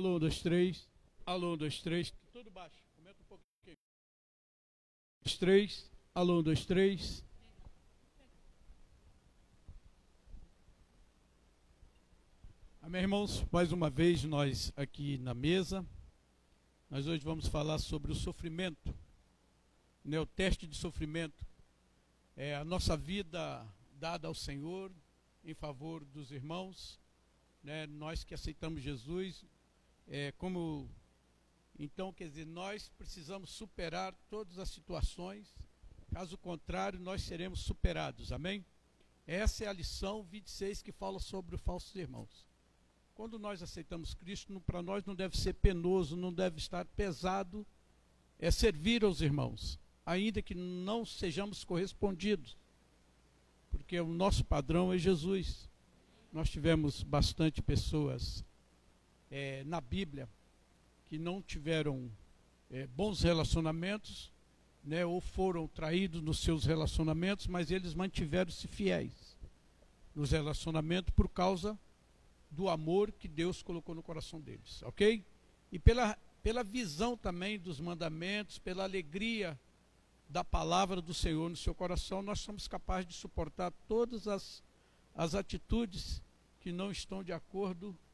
Alô, um, dois, três. Alô, um, dois, três. Tudo baixo. Comenta um pouquinho. Dois, três. Alô, um, dois, três. Amém, irmãos? Mais uma vez nós aqui na mesa. Nós hoje vamos falar sobre o sofrimento, né, o teste de sofrimento. É a nossa vida dada ao Senhor em favor dos irmãos, né, nós que aceitamos Jesus, é, como então quer dizer nós precisamos superar todas as situações, caso contrário nós seremos superados, amém? Essa é a lição 26 que fala sobre os falsos irmãos. Quando nós aceitamos Cristo, para nós não deve ser penoso, não deve estar pesado, é servir aos irmãos, ainda que não sejamos correspondidos, porque o nosso padrão é Jesus. Nós tivemos bastante pessoas é, na Bíblia que não tiveram é, bons relacionamentos, né, ou foram traídos nos seus relacionamentos, mas eles mantiveram-se fiéis nos relacionamentos por causa do amor que Deus colocou no coração deles, ok? E pela, pela visão também dos mandamentos, pela alegria da palavra do Senhor no seu coração, nós somos capazes de suportar todas as, as atitudes que não estão de acordo com,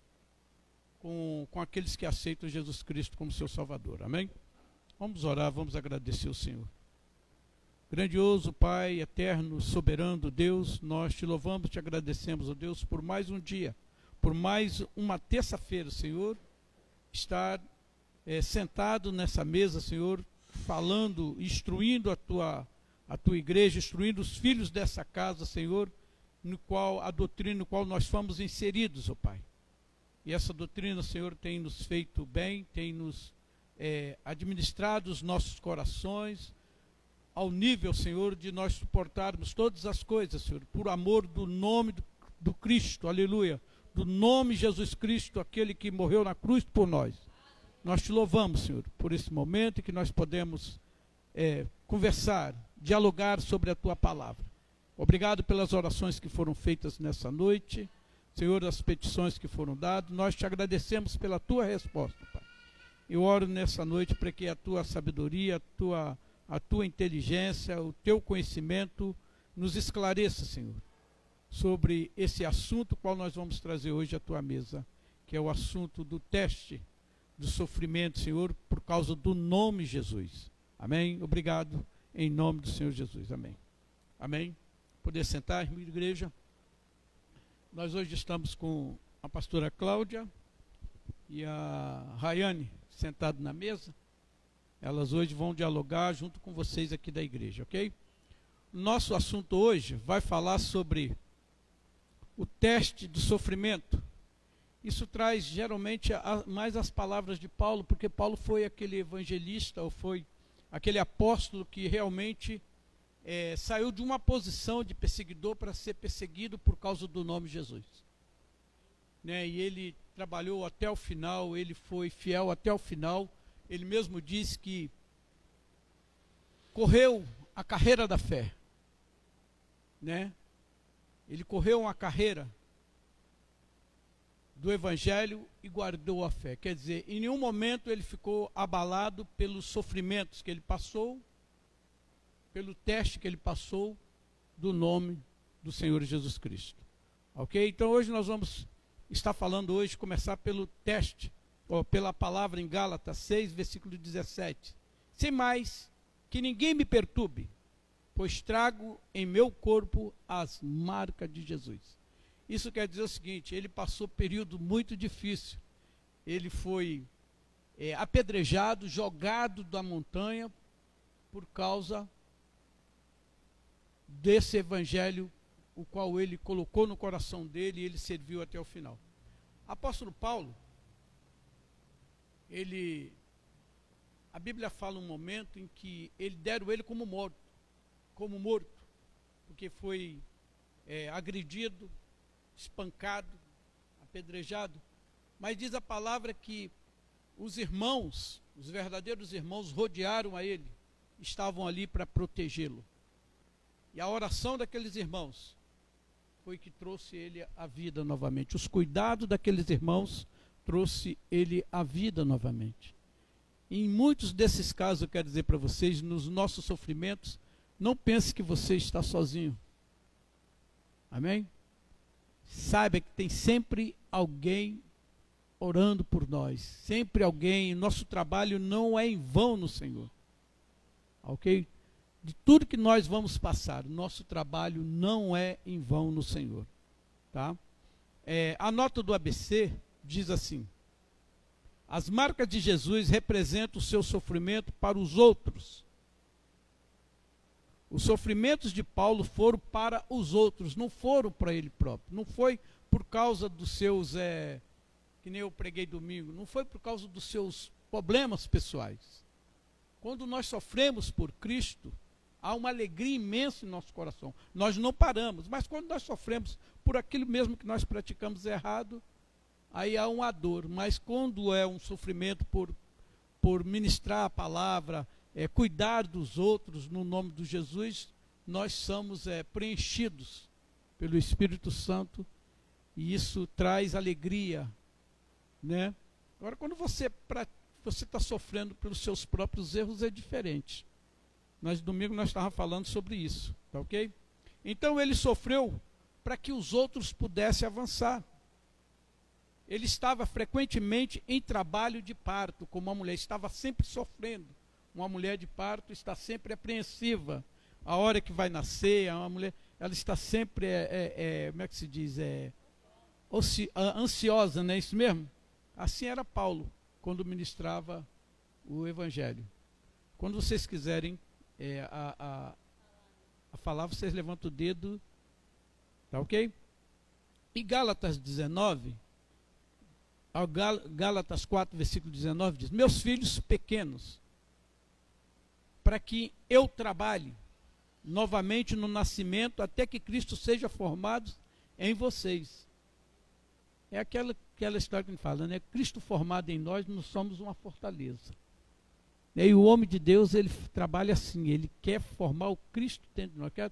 com aqueles que aceitam Jesus Cristo como seu Salvador. Amém? Vamos orar, vamos agradecer o Senhor. Grandioso Pai, eterno, soberano Deus, nós te louvamos, te agradecemos, ó Deus, por mais um dia por mais uma terça-feira, Senhor, estar é, sentado nessa mesa, Senhor, falando, instruindo a tua, a tua igreja, instruindo os filhos dessa casa, Senhor, no qual a doutrina no qual nós fomos inseridos, ó oh Pai. E essa doutrina, Senhor, tem nos feito bem, tem nos é, administrado os nossos corações, ao nível, Senhor, de nós suportarmos todas as coisas, Senhor, por amor do nome do, do Cristo, aleluia do nome Jesus Cristo, aquele que morreu na cruz por nós. Nós te louvamos, Senhor, por esse momento que nós podemos é, conversar, dialogar sobre a tua palavra. Obrigado pelas orações que foram feitas nessa noite, Senhor, as petições que foram dadas. Nós te agradecemos pela tua resposta, Pai. Eu oro nessa noite para que a tua sabedoria, a tua, a tua inteligência, o teu conhecimento nos esclareça, Senhor sobre esse assunto qual nós vamos trazer hoje à tua mesa, que é o assunto do teste do sofrimento, Senhor, por causa do nome Jesus. Amém? Obrigado em nome do Senhor Jesus. Amém. Amém. Poder sentar, irmã igreja. Nós hoje estamos com a pastora Cláudia e a Rayane sentado na mesa. Elas hoje vão dialogar junto com vocês aqui da igreja, ok? Nosso assunto hoje vai falar sobre o teste do sofrimento. Isso traz geralmente a, mais as palavras de Paulo, porque Paulo foi aquele evangelista, ou foi aquele apóstolo que realmente é, saiu de uma posição de perseguidor para ser perseguido por causa do nome Jesus. Né? E ele trabalhou até o final, ele foi fiel até o final. Ele mesmo disse que correu a carreira da fé, né? Ele correu uma carreira do Evangelho e guardou a fé. Quer dizer, em nenhum momento ele ficou abalado pelos sofrimentos que ele passou, pelo teste que ele passou do nome do Senhor Jesus Cristo. Ok? Então hoje nós vamos estar falando hoje, começar pelo teste, ou pela palavra em Gálatas 6, versículo 17. Sem mais, que ninguém me perturbe pois trago em meu corpo as marcas de Jesus. Isso quer dizer o seguinte: ele passou período muito difícil. Ele foi é, apedrejado, jogado da montanha por causa desse evangelho, o qual ele colocou no coração dele e ele serviu até o final. Apóstolo Paulo, ele, a Bíblia fala um momento em que ele deram ele como morto como morto, porque foi é, agredido, espancado, apedrejado. Mas diz a palavra que os irmãos, os verdadeiros irmãos, rodearam a ele, estavam ali para protegê-lo. E a oração daqueles irmãos foi que trouxe ele à vida novamente. Os cuidados daqueles irmãos trouxe ele à vida novamente. Em muitos desses casos, eu quero dizer para vocês, nos nossos sofrimentos, não pense que você está sozinho. Amém? Saiba que tem sempre alguém orando por nós, sempre alguém. Nosso trabalho não é em vão no Senhor. Ok? De tudo que nós vamos passar, nosso trabalho não é em vão no Senhor. Tá? É, a nota do ABC diz assim: as marcas de Jesus representam o seu sofrimento para os outros. Os sofrimentos de Paulo foram para os outros, não foram para ele próprio. Não foi por causa dos seus, é, que nem eu preguei domingo, não foi por causa dos seus problemas pessoais. Quando nós sofremos por Cristo, há uma alegria imensa em nosso coração. Nós não paramos, mas quando nós sofremos por aquilo mesmo que nós praticamos errado, aí há uma dor. Mas quando é um sofrimento por, por ministrar a palavra, é, cuidar dos outros no nome de Jesus, nós somos é, preenchidos pelo Espírito Santo e isso traz alegria, né? Agora, quando você você está sofrendo pelos seus próprios erros é diferente. Nós domingo nós estávamos falando sobre isso, tá ok? Então ele sofreu para que os outros pudessem avançar. Ele estava frequentemente em trabalho de parto, como uma mulher, estava sempre sofrendo. Uma mulher de parto está sempre apreensiva. A hora que vai nascer, uma mulher, ela está sempre, é, é, é, como é que se diz, é, ansiosa, não é isso mesmo? Assim era Paulo, quando ministrava o Evangelho. Quando vocês quiserem é, a, a, a falar, vocês levantam o dedo, tá ok? E Gálatas 19, Gálatas 4, versículo 19 diz: Meus filhos pequenos, para que eu trabalhe novamente no nascimento até que Cristo seja formado em vocês. É aquela, aquela história que a gente fala, né? Cristo formado em nós, nós somos uma fortaleza. E o homem de Deus, ele trabalha assim, ele quer formar o Cristo dentro de nós. Quer,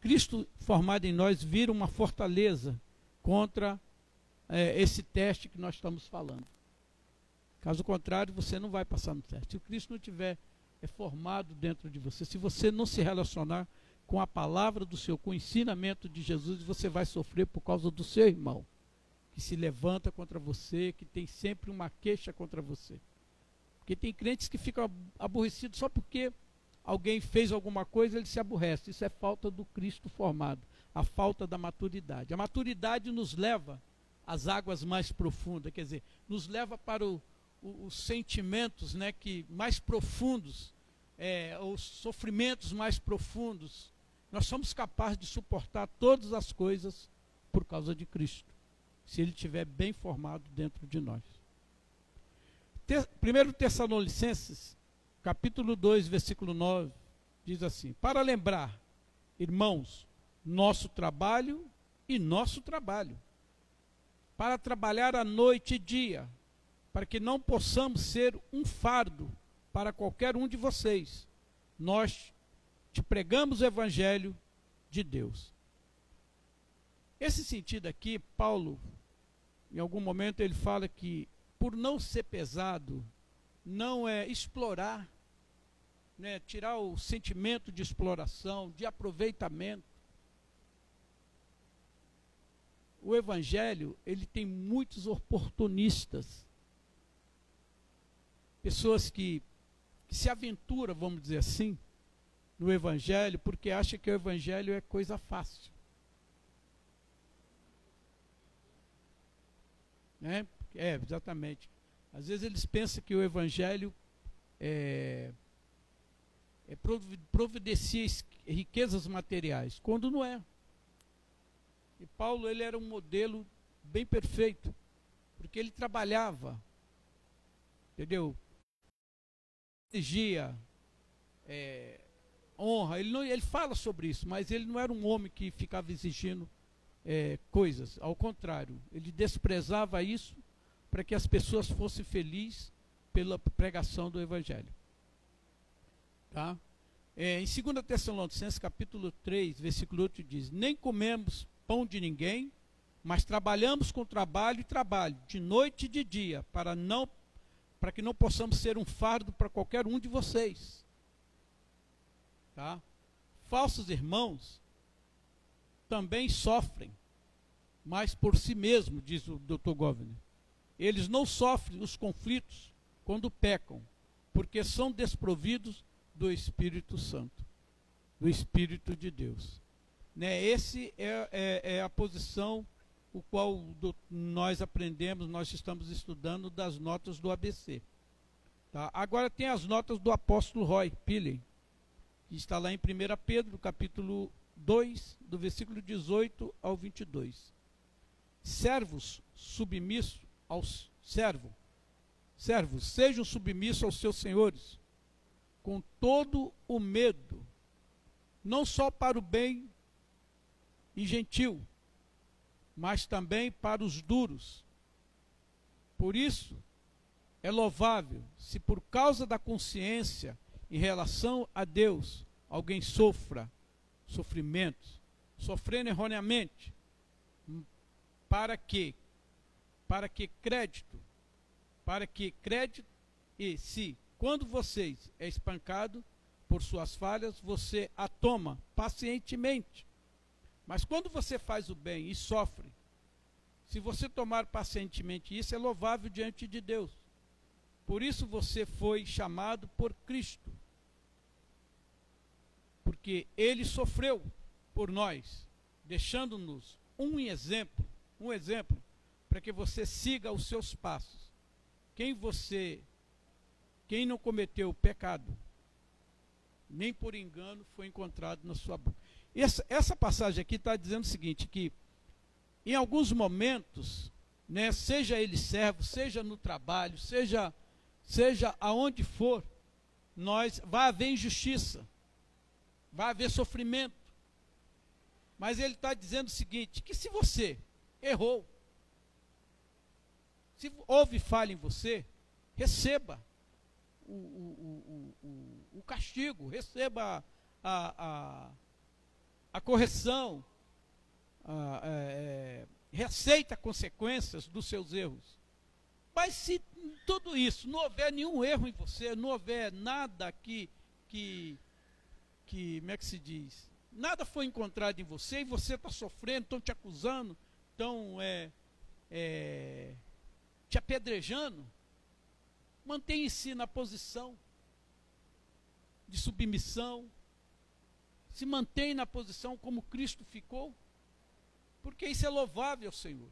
Cristo formado em nós vira uma fortaleza contra é, esse teste que nós estamos falando. Caso contrário, você não vai passar no teste. Se o Cristo não tiver é formado dentro de você, se você não se relacionar com a palavra do Senhor, com o ensinamento de Jesus, você vai sofrer por causa do seu irmão, que se levanta contra você, que tem sempre uma queixa contra você. Porque tem crentes que ficam aborrecidos só porque alguém fez alguma coisa, ele se aborrece. Isso é falta do Cristo formado, a falta da maturidade. A maturidade nos leva as águas mais profundas, quer dizer, nos leva para o, o, os sentimentos né, que mais profundos, é, os sofrimentos mais profundos. Nós somos capazes de suportar todas as coisas por causa de Cristo, se Ele estiver bem formado dentro de nós. Te, 1 Tessalonicenses, capítulo 2, versículo 9, diz assim: Para lembrar, irmãos, nosso trabalho e nosso trabalho para trabalhar a noite e dia, para que não possamos ser um fardo para qualquer um de vocês. Nós te pregamos o evangelho de Deus. Esse sentido aqui, Paulo, em algum momento ele fala que por não ser pesado, não é explorar, né, tirar o sentimento de exploração, de aproveitamento, o evangelho, ele tem muitos oportunistas. Pessoas que, que se aventuram, vamos dizer assim, no evangelho porque acham que o evangelho é coisa fácil. Né? É, exatamente. Às vezes eles pensam que o evangelho é, é providencia riquezas materiais, quando não é. E Paulo ele era um modelo bem perfeito, porque ele trabalhava, entendeu? Exigia é, honra. Ele, não, ele fala sobre isso, mas ele não era um homem que ficava exigindo é, coisas. Ao contrário, ele desprezava isso para que as pessoas fossem felizes pela pregação do Evangelho. Tá? É, em 2 Tessalonicenses capítulo 3, versículo 8 diz, nem comemos pão de ninguém, mas trabalhamos com trabalho e trabalho, de noite e de dia, para não para que não possamos ser um fardo para qualquer um de vocês. Tá? Falsos irmãos também sofrem, mas por si mesmo, diz o Dr. Governor. Eles não sofrem os conflitos quando pecam, porque são desprovidos do Espírito Santo, do Espírito de Deus. Né? Esse é, é, é a posição o qual do, nós aprendemos, nós estamos estudando das notas do ABC. Tá? Agora tem as notas do apóstolo Roy Pillen, que está lá em 1 Pedro, capítulo 2, do versículo 18 ao 22. Servos submissos aos servos, servos, sejam submissos aos seus senhores, com todo o medo, não só para o bem e gentil, mas também para os duros. Por isso, é louvável se por causa da consciência em relação a Deus alguém sofra sofrimentos, sofrendo erroneamente, para que para que crédito, para que crédito e se quando vocês é espancado por suas falhas, você a toma pacientemente mas quando você faz o bem e sofre, se você tomar pacientemente isso, é louvável diante de Deus. Por isso você foi chamado por Cristo. Porque ele sofreu por nós, deixando-nos um exemplo, um exemplo para que você siga os seus passos. Quem você quem não cometeu o pecado, nem por engano foi encontrado na sua boca. Essa, essa passagem aqui está dizendo o seguinte, que em alguns momentos, né, seja ele servo, seja no trabalho, seja, seja aonde for, nós vai haver injustiça, vai haver sofrimento. Mas ele está dizendo o seguinte, que se você errou, se houve falha em você, receba o, o, o, o castigo, receba a, a a correção, a, é, é, receita consequências dos seus erros. Mas se tudo isso não houver nenhum erro em você, não houver nada que, que, que como é que se diz? Nada foi encontrado em você e você está sofrendo, estão te acusando, estão é, é, te apedrejando. Mantenha-se na posição de submissão, se mantém na posição como Cristo ficou, porque isso é louvável, Senhor.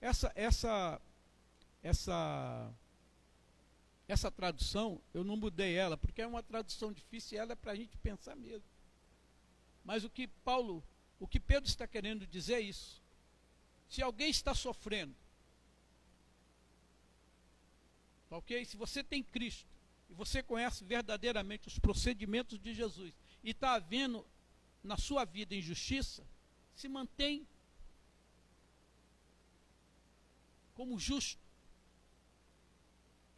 Essa, essa, essa, essa tradução, eu não mudei ela, porque é uma tradução difícil e ela é para a gente pensar mesmo. Mas o que Paulo, o que Pedro está querendo dizer é isso. Se alguém está sofrendo, ok? Se você tem Cristo e você conhece verdadeiramente os procedimentos de Jesus, e está havendo na sua vida injustiça, se mantém como justo.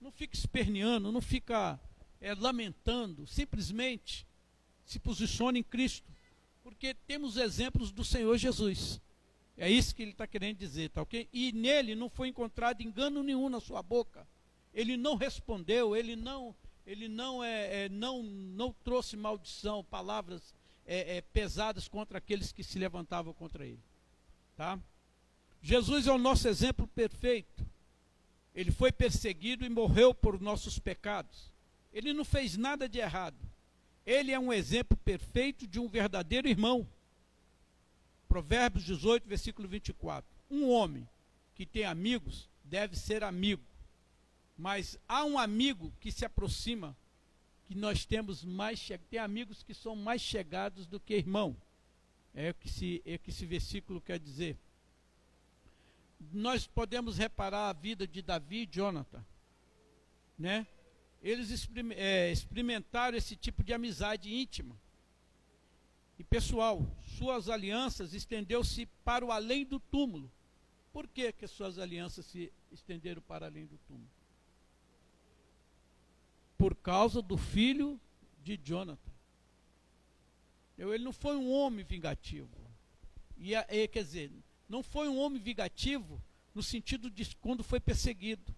Não fica esperneando, não fica é, lamentando, simplesmente se posicione em Cristo. Porque temos exemplos do Senhor Jesus. É isso que ele está querendo dizer, tá ok? E nele não foi encontrado engano nenhum na sua boca. Ele não respondeu, ele não ele não, é, é, não, não trouxe maldição, palavras é, é, pesadas contra aqueles que se levantavam contra ele. Tá? Jesus é o nosso exemplo perfeito. Ele foi perseguido e morreu por nossos pecados. Ele não fez nada de errado. Ele é um exemplo perfeito de um verdadeiro irmão. Provérbios 18, versículo 24. Um homem que tem amigos deve ser amigo mas há um amigo que se aproxima, que nós temos mais tem amigos que são mais chegados do que irmão. É o que, se, é que esse versículo quer dizer. Nós podemos reparar a vida de Davi e Jonathan. Né? Eles é, experimentaram esse tipo de amizade íntima e pessoal. Suas alianças estendeu-se para o além do túmulo. Por que, que suas alianças se estenderam para além do túmulo? Por causa do filho de Jonathan. Ele não foi um homem vingativo. E, quer dizer, não foi um homem vingativo no sentido de quando foi perseguido.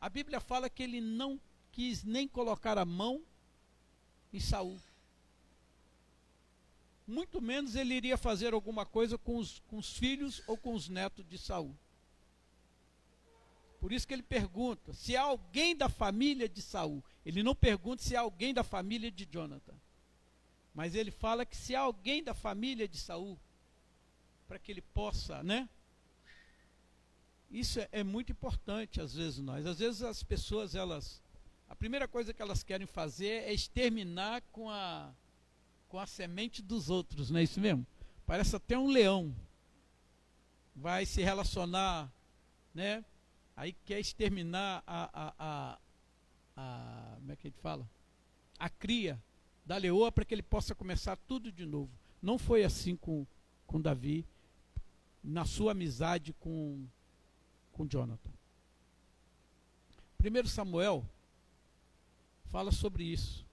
A Bíblia fala que ele não quis nem colocar a mão em Saul. Muito menos ele iria fazer alguma coisa com os, com os filhos ou com os netos de Saul. Por isso que ele pergunta se há alguém da família de Saul. Ele não pergunta se há alguém da família de Jonathan. Mas ele fala que se há alguém da família de Saul, para que ele possa, né? Isso é, é, muito importante às vezes nós. Às vezes as pessoas elas a primeira coisa que elas querem fazer é exterminar com a com a semente dos outros, não é isso mesmo? Parece até um leão. Vai se relacionar, né? Aí quer exterminar a, a, a, a como é que a gente fala? A cria da leoa para que ele possa começar tudo de novo. Não foi assim com, com Davi, na sua amizade com, com Jonathan. 1 Samuel fala sobre isso.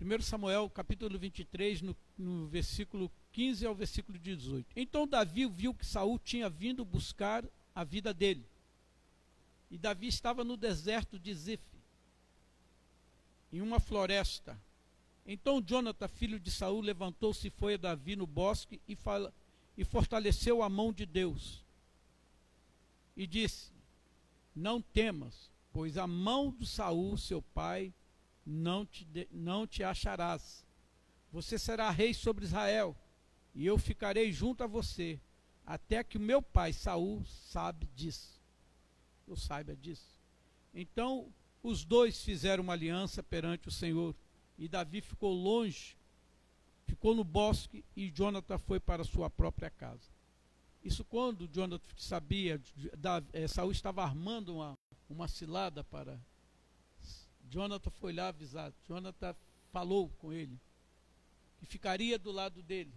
1 Samuel capítulo 23, no, no versículo 15 ao versículo 18. Então Davi viu que Saul tinha vindo buscar a vida dele. E Davi estava no deserto de Zif, em uma floresta. Então Jonathan, filho de Saul, levantou-se e foi a Davi no bosque e, fala, e fortaleceu a mão de Deus. E disse: Não temas, pois a mão do Saul, seu pai, não te, de, não te acharás. Você será rei sobre Israel, e eu ficarei junto a você, até que o meu pai Saul sabe disso. Eu saiba disso. Então os dois fizeram uma aliança perante o Senhor. E Davi ficou longe, ficou no bosque, e Jonathan foi para sua própria casa. Isso quando Jonathan sabia, é, Saul estava armando uma, uma cilada para. Jonathan foi lá avisar. Jonathan falou com ele que ficaria do lado dele.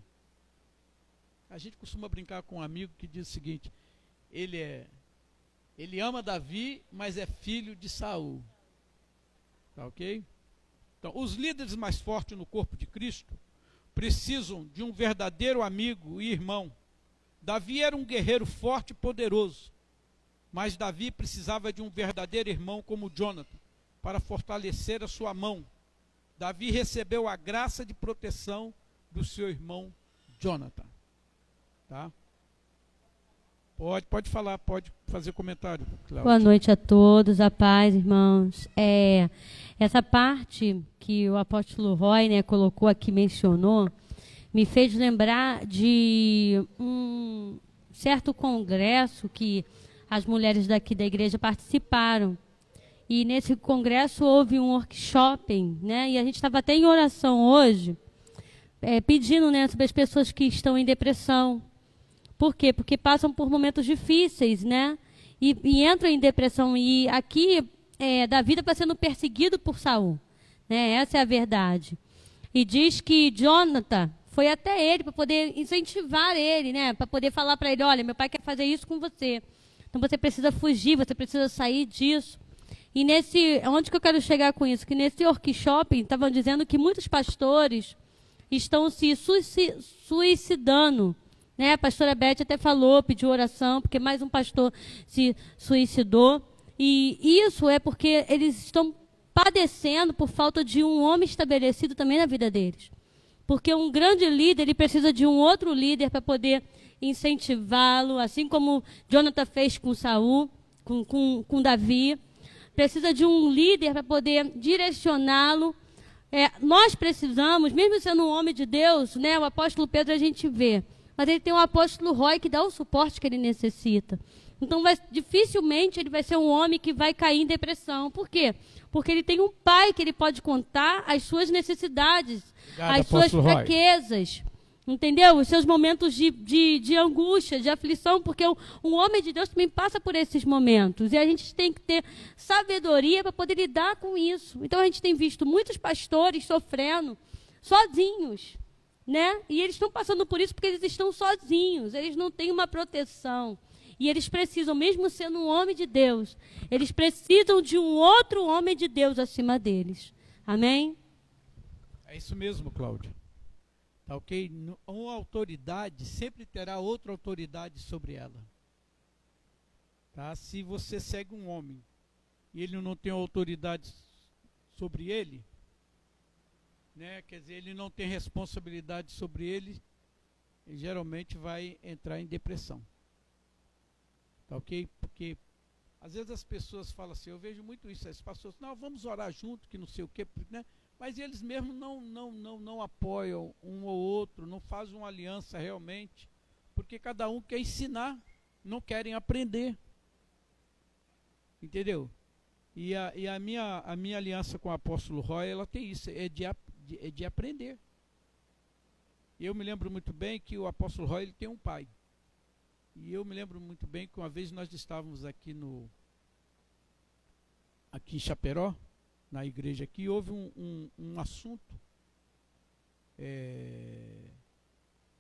A gente costuma brincar com um amigo que diz o seguinte: ele é ele ama Davi, mas é filho de Saul. Tá ok? Então, os líderes mais fortes no corpo de Cristo precisam de um verdadeiro amigo e irmão. Davi era um guerreiro forte e poderoso, mas Davi precisava de um verdadeiro irmão como Jonathan para fortalecer a sua mão. Davi recebeu a graça de proteção do seu irmão Jonathan. Tá? Pode, pode falar, pode fazer comentário. Cláudia. Boa noite a todos, a paz, irmãos. É, essa parte que o apóstolo Roy né, colocou aqui, mencionou, me fez lembrar de um certo congresso que as mulheres daqui da igreja participaram. E nesse congresso houve um workshop, né? E a gente estava até em oração hoje, é, pedindo né, sobre as pessoas que estão em depressão, por quê? Porque passam por momentos difíceis, né? E, e entram em depressão. E aqui, é, Davi está sendo perseguido por Saul. Né? Essa é a verdade. E diz que Jonathan foi até ele para poder incentivar ele, né? Para poder falar para ele, olha, meu pai quer fazer isso com você. Então você precisa fugir, você precisa sair disso. E nesse, onde que eu quero chegar com isso? Que nesse workshop estavam dizendo que muitos pastores estão se suicidando né? A pastora Beth até falou, pediu oração, porque mais um pastor se suicidou. E isso é porque eles estão padecendo por falta de um homem estabelecido também na vida deles. Porque um grande líder, ele precisa de um outro líder para poder incentivá-lo, assim como Jonathan fez com Saul, com, com, com Davi. Precisa de um líder para poder direcioná-lo. É, nós precisamos, mesmo sendo um homem de Deus, né, o apóstolo Pedro a gente vê, mas ele tem um apóstolo Roy que dá o suporte que ele necessita. Então, vai, dificilmente ele vai ser um homem que vai cair em depressão. Por quê? Porque ele tem um pai que ele pode contar as suas necessidades, Obrigado, as suas fraquezas. Roy. Entendeu? Os seus momentos de, de, de angústia, de aflição, porque um, um homem de Deus também passa por esses momentos. E a gente tem que ter sabedoria para poder lidar com isso. Então a gente tem visto muitos pastores sofrendo sozinhos né? E eles estão passando por isso porque eles estão sozinhos, eles não têm uma proteção. E eles precisam, mesmo sendo um homem de Deus, eles precisam de um outro homem de Deus acima deles. Amém? É isso mesmo, Cláudia. Tá ok? Uma autoridade sempre terá outra autoridade sobre ela. Tá? Se você segue um homem e ele não tem autoridade sobre ele, né? quer dizer, ele não tem responsabilidade sobre ele, ele geralmente vai entrar em depressão. Tá ok? Porque às vezes as pessoas falam assim, eu vejo muito isso, as pessoas, não, vamos orar junto, que não sei o quê, né? mas eles mesmos não, não, não, não apoiam um ou outro, não fazem uma aliança realmente, porque cada um quer ensinar, não querem aprender. Entendeu? E a, e a, minha, a minha aliança com o apóstolo Roy, ela tem isso, é de, de, é de aprender. Eu me lembro muito bem que o apóstolo Roy ele tem um pai. E eu me lembro muito bem que uma vez nós estávamos aqui no aqui em Chaperó, na igreja aqui, houve um, um, um assunto é,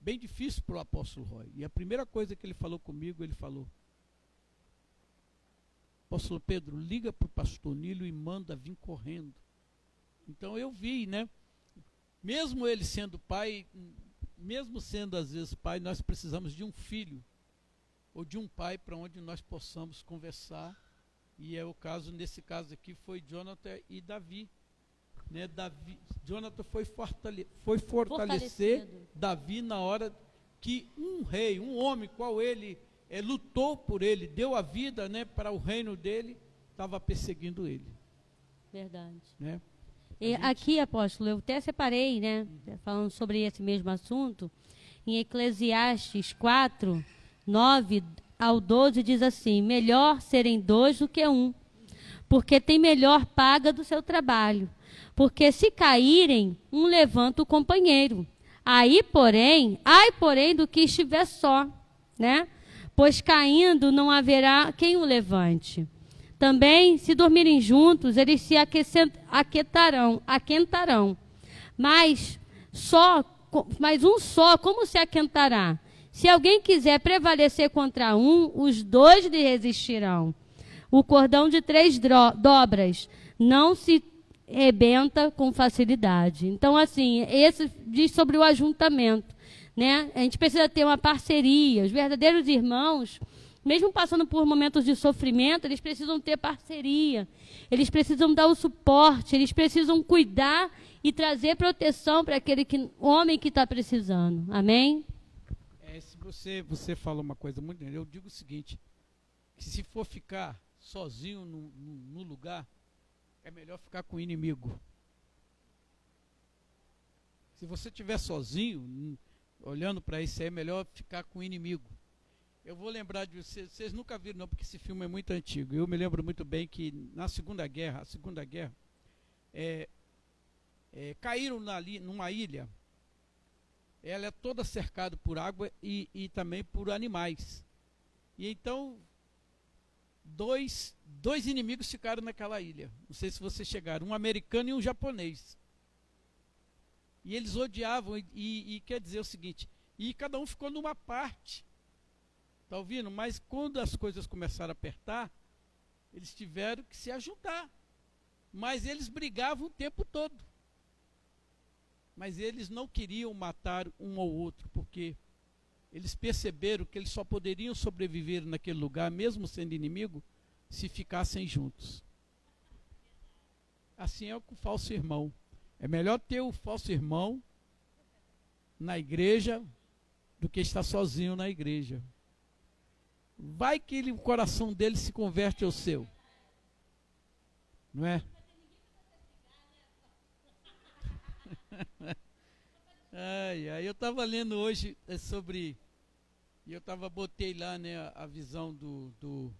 bem difícil para o apóstolo Roy. E a primeira coisa que ele falou comigo, ele falou, apóstolo Pedro, liga para o pastor Nilo e manda vir correndo. Então eu vi, né? Mesmo ele sendo pai, mesmo sendo às vezes pai, nós precisamos de um filho ou de um pai para onde nós possamos conversar. E é o caso, nesse caso aqui, foi Jonathan e Davi. Né? Davi Jonathan foi, fortale foi fortalecer Davi na hora que um rei, um homem, qual ele é, lutou por ele, deu a vida né, para o reino dele, estava perseguindo ele. Verdade. Né? E gente... aqui, apóstolo, eu até separei, né, falando sobre esse mesmo assunto, em Eclesiastes 4, 9 ao 12 diz assim: Melhor serem dois do que um, porque tem melhor paga do seu trabalho. Porque se caírem, um levanta o companheiro. Aí, porém, ai, porém, do que estiver só, né? Pois caindo não haverá quem o levante. Também, se dormirem juntos, eles se aquetarão, aquentarão. Mas só, mas um só, como se aquentará? Se alguém quiser prevalecer contra um, os dois lhe resistirão. O cordão de três dobras não se rebenta com facilidade. Então, assim, esse diz sobre o ajuntamento. Né? A gente precisa ter uma parceria. Os verdadeiros irmãos, mesmo passando por momentos de sofrimento, eles precisam ter parceria. Eles precisam dar o suporte, eles precisam cuidar e trazer proteção para aquele que, homem que está precisando. Amém? você, você fala uma coisa muito. Eu digo o seguinte: que se for ficar sozinho no, no, no lugar, é melhor ficar com o inimigo. Se você estiver sozinho, olhando para isso é melhor ficar com o inimigo. Eu vou lembrar de vocês, vocês nunca viram não, porque esse filme é muito antigo. Eu me lembro muito bem que na Segunda Guerra, a Segunda Guerra, é, é, caíram na, numa ilha ela é toda cercada por água e, e também por animais. E então, dois, dois inimigos ficaram naquela ilha. Não sei se vocês chegaram, um americano e um japonês. E eles odiavam, e, e, e quer dizer o seguinte, e cada um ficou numa parte. Está ouvindo? Mas quando as coisas começaram a apertar, eles tiveram que se ajudar. Mas eles brigavam o tempo todo. Mas eles não queriam matar um ou outro, porque eles perceberam que eles só poderiam sobreviver naquele lugar, mesmo sendo inimigo, se ficassem juntos. Assim é com o falso irmão. É melhor ter o falso irmão na igreja do que estar sozinho na igreja. Vai que ele, o coração dele se converte ao seu. Não é? ai, ai, eu estava lendo hoje é, sobre. E eu tava, botei lá né, a, visão do, do,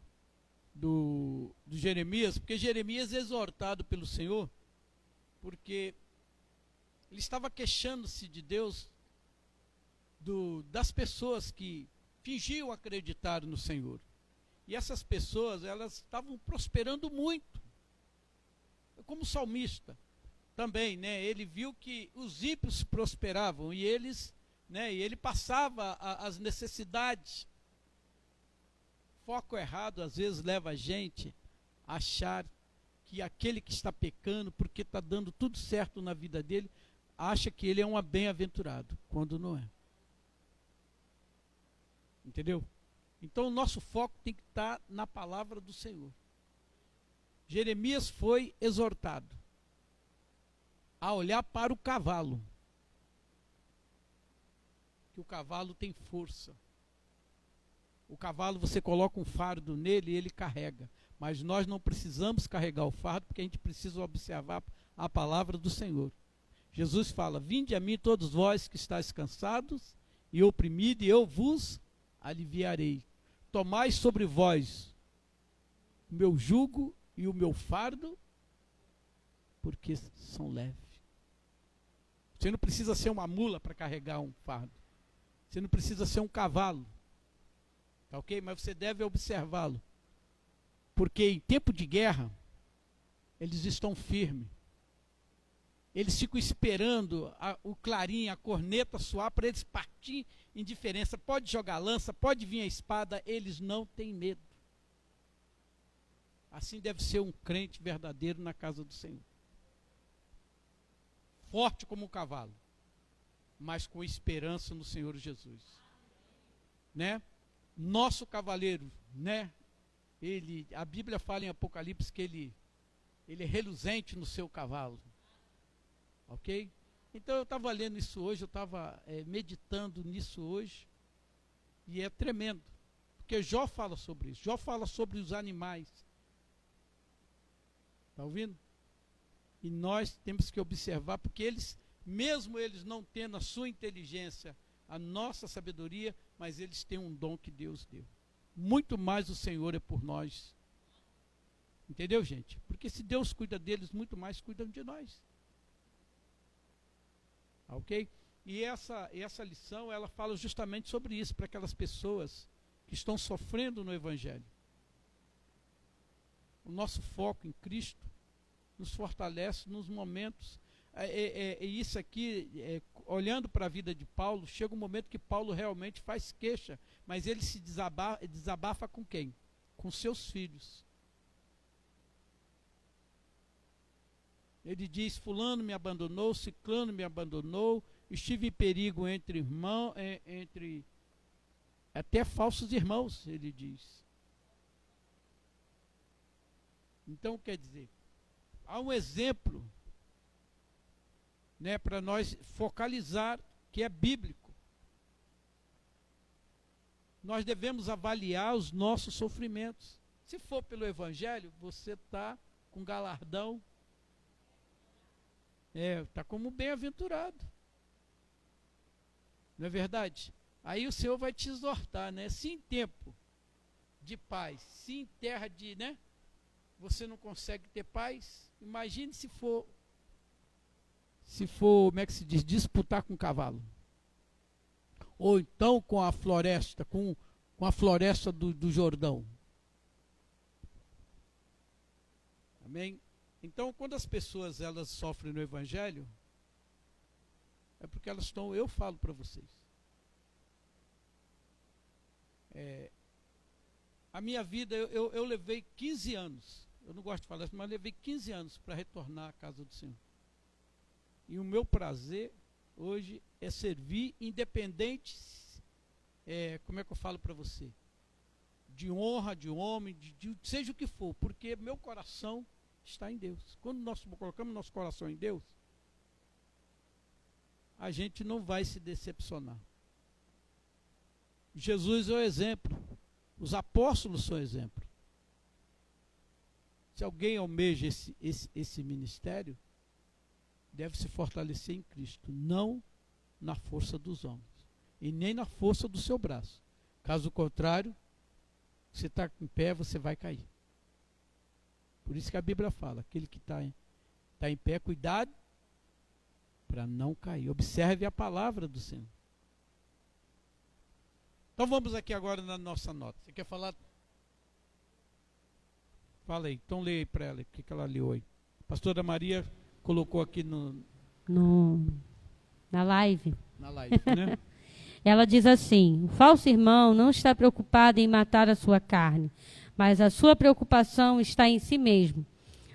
do, do Jeremias, porque Jeremias é exortado pelo Senhor, porque ele estava queixando-se de Deus do, das pessoas que fingiam acreditar no Senhor. E essas pessoas, elas estavam prosperando muito. Como salmista também, né? Ele viu que os ímpios prosperavam e eles, né? E ele passava a, as necessidades. Foco errado às vezes leva a gente a achar que aquele que está pecando, porque está dando tudo certo na vida dele, acha que ele é um bem-aventurado, quando não é. Entendeu? Então o nosso foco tem que estar na palavra do Senhor. Jeremias foi exortado a olhar para o cavalo. Que o cavalo tem força. O cavalo você coloca um fardo nele e ele carrega. Mas nós não precisamos carregar o fardo porque a gente precisa observar a palavra do Senhor. Jesus fala: Vinde a mim todos vós que estáis cansados e oprimidos, e eu vos aliviarei. Tomai sobre vós o meu jugo e o meu fardo, porque são leves. Você não precisa ser uma mula para carregar um fardo. Você não precisa ser um cavalo. Tá ok? Mas você deve observá-lo. Porque em tempo de guerra, eles estão firmes. Eles ficam esperando a, o clarim, a corneta soar para eles partir em diferença. Pode jogar lança, pode vir a espada, eles não têm medo. Assim deve ser um crente verdadeiro na casa do Senhor. Forte como um cavalo, mas com esperança no Senhor Jesus. Né? Nosso cavaleiro, né? Ele, a Bíblia fala em Apocalipse que ele ele é reluzente no seu cavalo. Ok? Então eu estava lendo isso hoje, eu estava é, meditando nisso hoje, e é tremendo. Porque Jó fala sobre isso. Jó fala sobre os animais. Está ouvindo? E nós temos que observar, porque eles, mesmo eles não tendo a sua inteligência, a nossa sabedoria, mas eles têm um dom que Deus deu. Muito mais o Senhor é por nós. Entendeu, gente? Porque se Deus cuida deles, muito mais cuidam de nós. Ok? E essa, essa lição, ela fala justamente sobre isso, para aquelas pessoas que estão sofrendo no Evangelho. O nosso foco em Cristo nos fortalece nos momentos. É, é, é isso aqui, é, olhando para a vida de Paulo, chega um momento que Paulo realmente faz queixa, mas ele se desabafa, desabafa com quem? Com seus filhos. Ele diz: Fulano me abandonou, Ciclano me abandonou, estive em perigo entre irmãos, é, entre até falsos irmãos, ele diz. Então, quer dizer, há um exemplo né, para nós focalizar que é bíblico. Nós devemos avaliar os nossos sofrimentos. Se for pelo Evangelho, você está com galardão é, está como bem-aventurado. Não é verdade? Aí o Senhor vai te exortar, né? Se em tempo de paz, se em terra de, né? Você não consegue ter paz, imagine se for, se for, como é que se diz, disputar com o cavalo. Ou então com a floresta, com, com a floresta do, do Jordão. Amém? Então, quando as pessoas elas sofrem no Evangelho, é porque elas estão, eu falo para vocês. É, a minha vida, eu, eu, eu, levei 15 anos, eu não gosto de falar isso, mas levei 15 anos para retornar à casa do Senhor. E o meu prazer hoje é servir independente, é, como é que eu falo para você? De honra, de homem, de, de, seja o que for, porque meu coração está em Deus. Quando nós colocamos nosso coração em Deus, a gente não vai se decepcionar. Jesus é o exemplo. Os apóstolos são exemplo. Se alguém almeja esse, esse, esse ministério, deve se fortalecer em Cristo, não na força dos homens, e nem na força do seu braço. Caso contrário, você está em pé, você vai cair. Por isso que a Bíblia fala: aquele que está em, tá em pé, cuidado para não cair. Observe a palavra do Senhor. Então vamos aqui agora na nossa nota. Você quer falar? Fala aí, então leia aí para ela o que, que ela leu aí. A pastora Maria colocou aqui no, no na live. Na live, né? ela diz assim: o falso irmão não está preocupado em matar a sua carne, mas a sua preocupação está em si mesmo.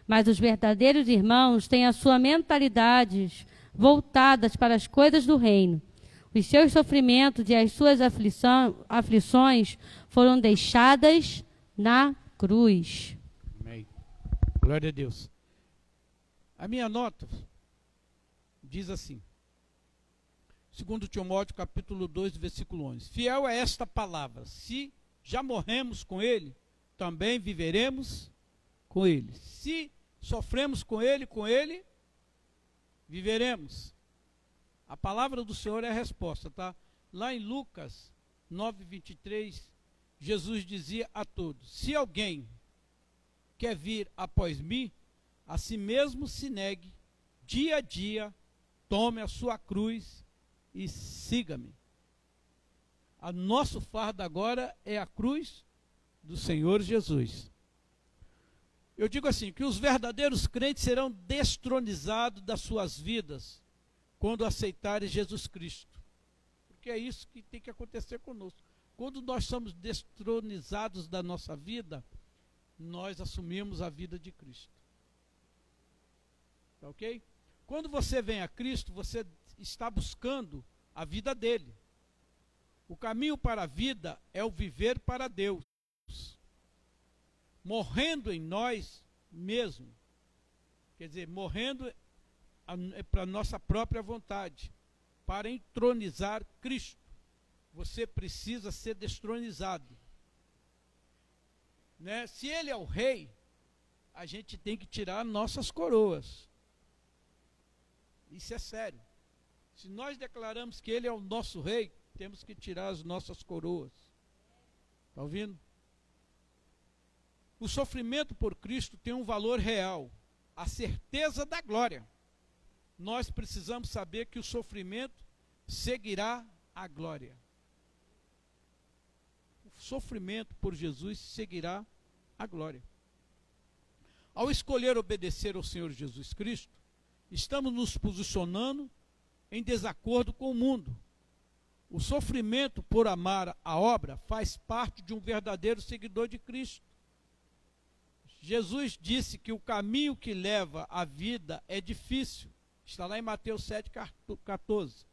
Mas os verdadeiros irmãos têm a sua mentalidade voltadas para as coisas do reino. Os seus sofrimentos e as suas aflição, aflições foram deixadas na cruz. Amém. Glória a Deus. A minha nota diz assim: segundo Timóteo capítulo 2, versículo 11. Fiel é esta palavra: se já morremos com ele, também viveremos com ele. Se sofremos com ele, com ele viveremos. A palavra do Senhor é a resposta, tá? Lá em Lucas 9, 23, Jesus dizia a todos: Se alguém quer vir após mim, a si mesmo se negue, dia a dia, tome a sua cruz e siga-me. A nosso fardo agora é a cruz do Senhor Jesus. Eu digo assim, que os verdadeiros crentes serão destronizados das suas vidas quando aceitarem Jesus Cristo. Porque é isso que tem que acontecer conosco. Quando nós somos destronizados da nossa vida, nós assumimos a vida de Cristo. Tá ok? Quando você vem a Cristo, você está buscando a vida dele. O caminho para a vida é o viver para Deus, morrendo em nós mesmo. Quer dizer, morrendo é para nossa própria vontade, para entronizar Cristo. Você precisa ser destronizado. Né? Se ele é o rei, a gente tem que tirar nossas coroas. Isso é sério. Se nós declaramos que Ele é o nosso rei, temos que tirar as nossas coroas. Está ouvindo? O sofrimento por Cristo tem um valor real, a certeza da glória. Nós precisamos saber que o sofrimento seguirá a glória. O sofrimento por Jesus seguirá a glória. Ao escolher obedecer ao Senhor Jesus Cristo, estamos nos posicionando em desacordo com o mundo. O sofrimento por amar a obra faz parte de um verdadeiro seguidor de Cristo. Jesus disse que o caminho que leva à vida é difícil. Está lá em Mateus 7,14.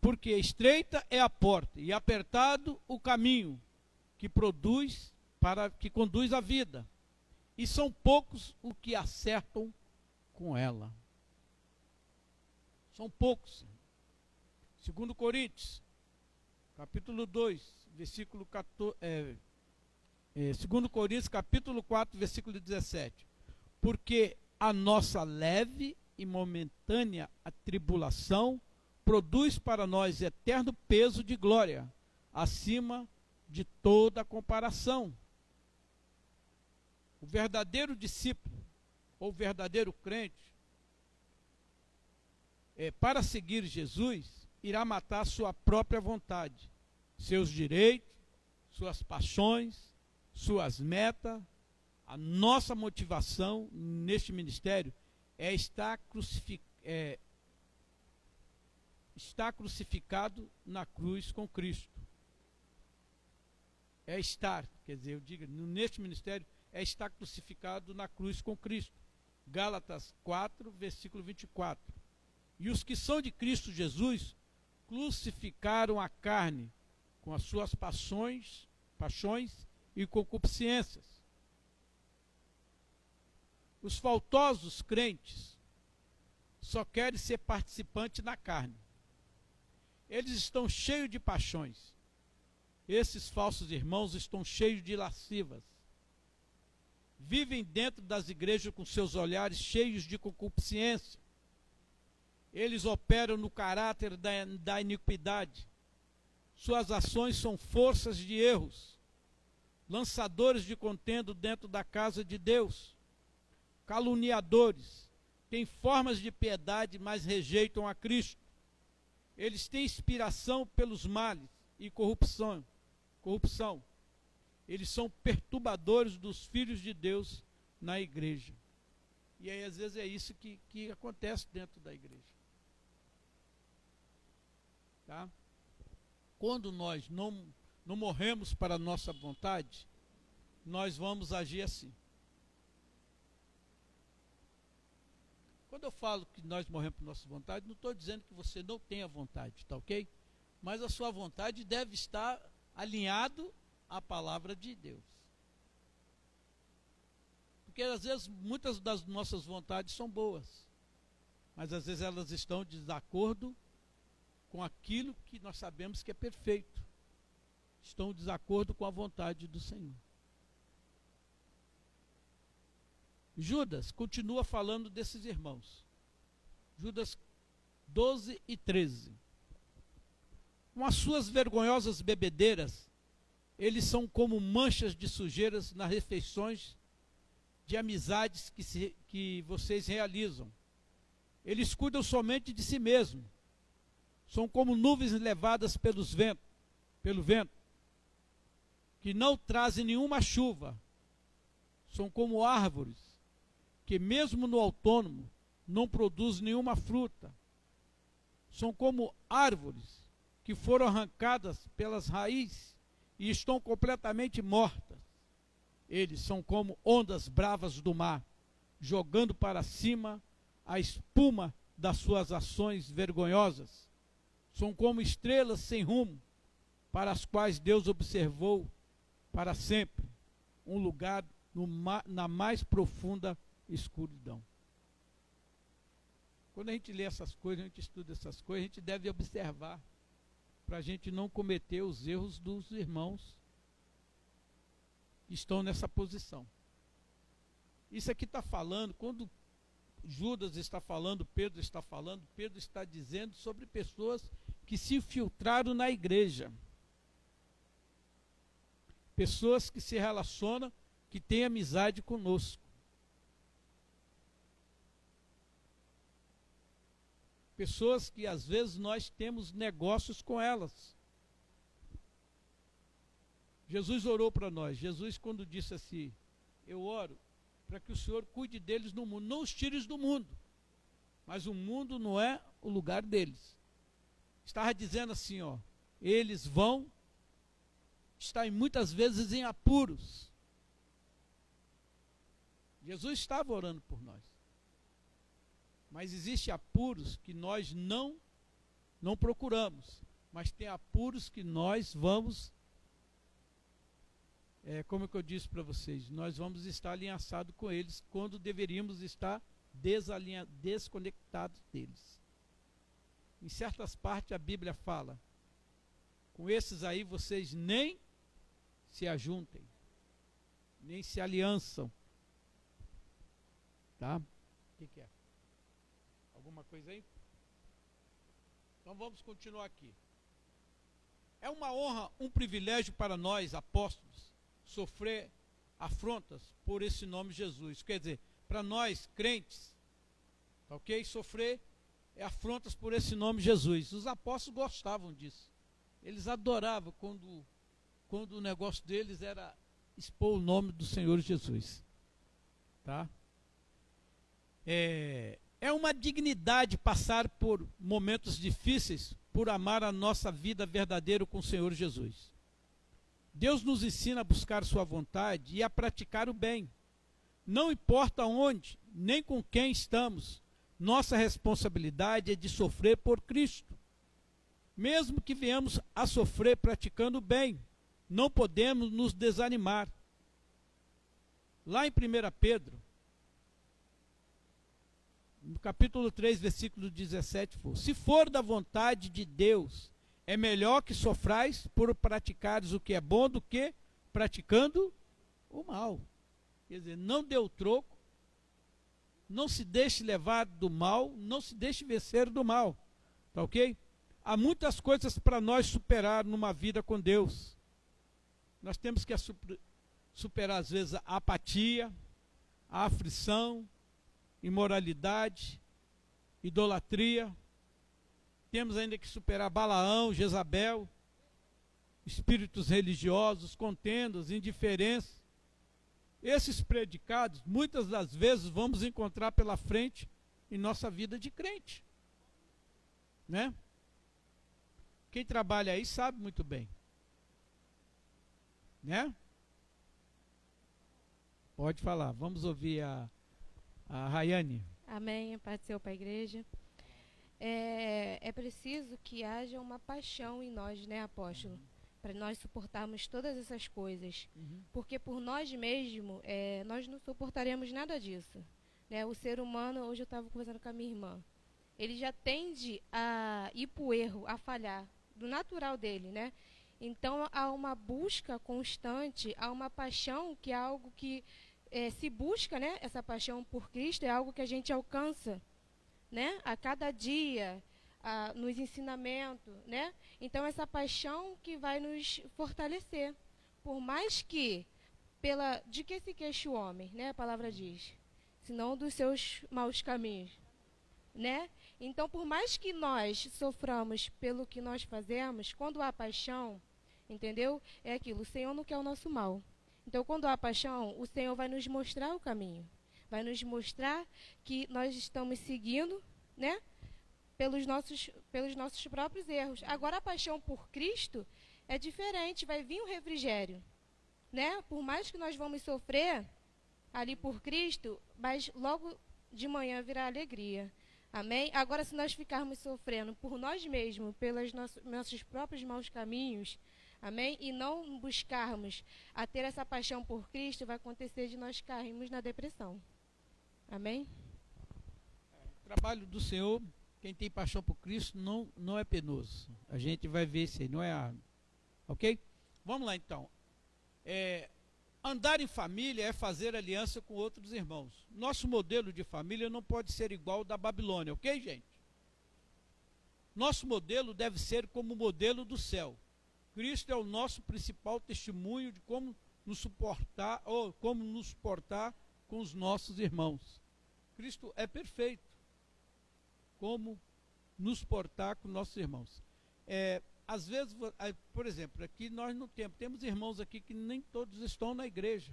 Porque estreita é a porta e apertado o caminho que produz para que conduz à vida. E são poucos os que acertam com ela. São poucos. Segundo Coríntios, capítulo 2, versículo 14, é, é, segundo Coríntios, capítulo 4, versículo 17. Porque a nossa leve e momentânea tribulação produz para nós eterno peso de glória, acima de toda comparação. O verdadeiro discípulo, ou verdadeiro crente, é, para seguir Jesus, irá matar sua própria vontade, seus direitos, suas paixões, suas metas. A nossa motivação neste ministério é estar, crucific, é, estar crucificado na cruz com Cristo. É estar, quer dizer, eu digo, neste ministério, é estar crucificado na cruz com Cristo. Gálatas 4, versículo 24. E os que são de Cristo Jesus crucificaram a carne com as suas paixões, paixões e concupiscências. Os faltosos crentes só querem ser participante na carne. Eles estão cheios de paixões. Esses falsos irmãos estão cheios de lascivas. Vivem dentro das igrejas com seus olhares cheios de concupiscência eles operam no caráter da, da iniquidade. Suas ações são forças de erros, lançadores de contendo dentro da casa de Deus, caluniadores, têm formas de piedade, mas rejeitam a Cristo. Eles têm inspiração pelos males e corrupção. corrupção. Eles são perturbadores dos filhos de Deus na igreja. E aí, às vezes, é isso que, que acontece dentro da igreja. Tá? Quando nós não, não morremos para nossa vontade, nós vamos agir assim. Quando eu falo que nós morremos por nossa vontade, não estou dizendo que você não tenha vontade, tá ok? Mas a sua vontade deve estar alinhado à palavra de Deus. Porque às vezes muitas das nossas vontades são boas, mas às vezes elas estão de desacordo com aquilo que nós sabemos que é perfeito. Estão em desacordo com a vontade do Senhor. Judas continua falando desses irmãos. Judas 12 e 13. Com as suas vergonhosas bebedeiras, eles são como manchas de sujeiras nas refeições de amizades que, se, que vocês realizam. Eles cuidam somente de si mesmos. São como nuvens levadas pelos vento, pelo vento, que não trazem nenhuma chuva. São como árvores que mesmo no autônomo não produzem nenhuma fruta. São como árvores que foram arrancadas pelas raízes e estão completamente mortas. Eles são como ondas bravas do mar, jogando para cima a espuma das suas ações vergonhosas. São como estrelas sem rumo, para as quais Deus observou para sempre um lugar no, na mais profunda escuridão. Quando a gente lê essas coisas, a gente estuda essas coisas, a gente deve observar para a gente não cometer os erros dos irmãos que estão nessa posição. Isso aqui está falando, quando Judas está falando, Pedro está falando, Pedro está dizendo sobre pessoas que se infiltraram na igreja. Pessoas que se relacionam, que têm amizade conosco. Pessoas que às vezes nós temos negócios com elas. Jesus orou para nós. Jesus, quando disse assim: Eu oro para que o Senhor cuide deles no mundo, não os tires do mundo, mas o mundo não é o lugar deles. Estava dizendo assim: ó, eles vão estar muitas vezes em apuros. Jesus estava orando por nós. Mas existe apuros que nós não não procuramos, mas tem apuros que nós vamos é, como eu disse para vocês, nós vamos estar alinhaçados com eles quando deveríamos estar desalinha, desconectados deles. Em certas partes a Bíblia fala, com esses aí vocês nem se ajuntem, nem se aliançam. Tá? O que, que é? Alguma coisa aí? Então vamos continuar aqui. É uma honra, um privilégio para nós, apóstolos, sofrer afrontas por esse nome Jesus. Quer dizer, para nós, crentes, tá ok? Sofrer afrontas por esse nome Jesus. Os apóstolos gostavam disso. Eles adoravam quando, quando o negócio deles era expor o nome do Senhor Jesus. Tá? É, é uma dignidade passar por momentos difíceis por amar a nossa vida verdadeira com o Senhor Jesus. Deus nos ensina a buscar Sua vontade e a praticar o bem. Não importa onde, nem com quem estamos, nossa responsabilidade é de sofrer por Cristo. Mesmo que venhamos a sofrer praticando o bem, não podemos nos desanimar. Lá em 1 Pedro, no capítulo 3, versículo 17, for, se for da vontade de Deus, é melhor que sofrais por praticares o que é bom do que praticando o mal. Quer dizer, não deu troco, não se deixe levar do mal, não se deixe vencer do mal. Tá ok? Há muitas coisas para nós superar numa vida com Deus. Nós temos que superar, às vezes, a apatia, a aflição, imoralidade, idolatria. Temos ainda que superar Balaão, Jezabel, espíritos religiosos, contendas, indiferença. Esses predicados, muitas das vezes, vamos encontrar pela frente em nossa vida de crente. Né? Quem trabalha aí sabe muito bem. Né? Pode falar. Vamos ouvir a a Rayane. Amém. Paz do Senhor para a igreja. É, é preciso que haja uma paixão em nós, né, apóstolo? Para nós suportarmos todas essas coisas. Uhum. Porque por nós mesmos, é, nós não suportaremos nada disso. Né? O ser humano, hoje eu estava conversando com a minha irmã, ele já tende a ir para o erro, a falhar, do natural dele, né? Então há uma busca constante, há uma paixão que é algo que é, se busca, né? Essa paixão por Cristo é algo que a gente alcança, né? A cada dia, a, nos ensinamentos, né? Então essa paixão que vai nos fortalecer, por mais que pela de que se queixa o homem, né? A palavra diz, senão dos seus maus caminhos, né? Então, por mais que nós soframos pelo que nós fazemos, quando há paixão, entendeu? É aquilo, o Senhor não quer o nosso mal. Então, quando há paixão, o Senhor vai nos mostrar o caminho. Vai nos mostrar que nós estamos seguindo, né? Pelos nossos, pelos nossos próprios erros. Agora, a paixão por Cristo é diferente, vai vir um refrigério. Né? Por mais que nós vamos sofrer ali por Cristo, mas logo de manhã virá alegria. Amém? Agora, se nós ficarmos sofrendo por nós mesmos, pelos nossos, nossos próprios maus caminhos, amém? E não buscarmos a ter essa paixão por Cristo, vai acontecer de nós cairmos na depressão. Amém? O trabalho do Senhor, quem tem paixão por Cristo, não, não é penoso. A gente vai ver se não é árduo. Ok? Vamos lá então. É, Andar em família é fazer aliança com outros irmãos. Nosso modelo de família não pode ser igual ao da Babilônia, ok, gente? Nosso modelo deve ser como o modelo do céu. Cristo é o nosso principal testemunho de como nos suportar ou como nos suportar com os nossos irmãos. Cristo é perfeito. Como nos portar com nossos irmãos. É, às vezes, por exemplo, aqui nós não temos, temos irmãos aqui que nem todos estão na igreja.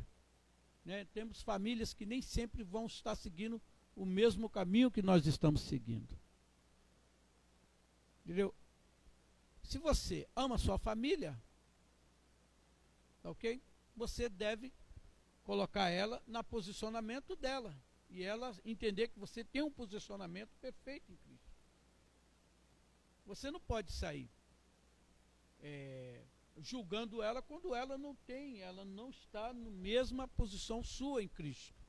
Né? Temos famílias que nem sempre vão estar seguindo o mesmo caminho que nós estamos seguindo. Entendeu? Se você ama sua família, tá ok? Você deve colocar ela no posicionamento dela. E ela entender que você tem um posicionamento perfeito em Cristo. Você não pode sair é, julgando ela quando ela não tem, ela não está na mesma posição sua em Cristo.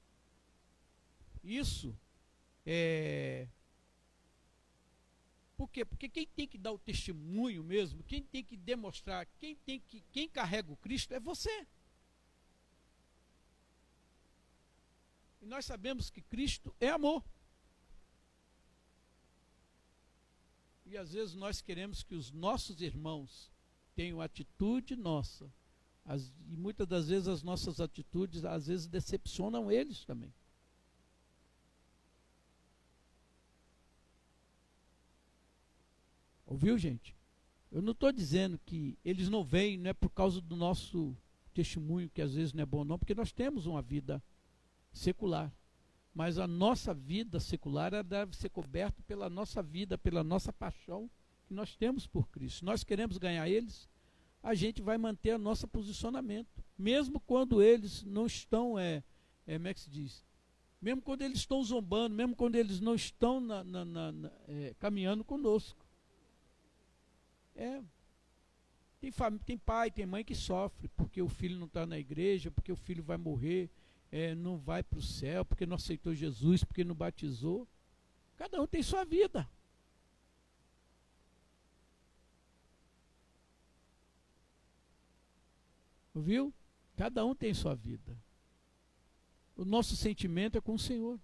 Isso é. Por quê? Porque quem tem que dar o testemunho mesmo, quem tem que demonstrar, quem tem que, quem carrega o Cristo é você. E nós sabemos que Cristo é amor. E às vezes nós queremos que os nossos irmãos tenham atitude nossa. As, e muitas das vezes as nossas atitudes, às vezes, decepcionam eles também. Ouviu, gente? Eu não estou dizendo que eles não vêm, não é por causa do nosso testemunho, que às vezes não é bom, não, porque nós temos uma vida secular. Mas a nossa vida secular deve ser coberta pela nossa vida, pela nossa paixão que nós temos por Cristo. nós queremos ganhar eles, a gente vai manter o nosso posicionamento. Mesmo quando eles não estão, é, é, como é que se diz? Mesmo quando eles estão zombando, mesmo quando eles não estão na, na, na é, caminhando conosco. É. Tem, tem pai, tem mãe que sofre porque o filho não está na igreja, porque o filho vai morrer, é, não vai para o céu, porque não aceitou Jesus, porque não batizou. Cada um tem sua vida. Viu? Cada um tem sua vida. O nosso sentimento é com o Senhor.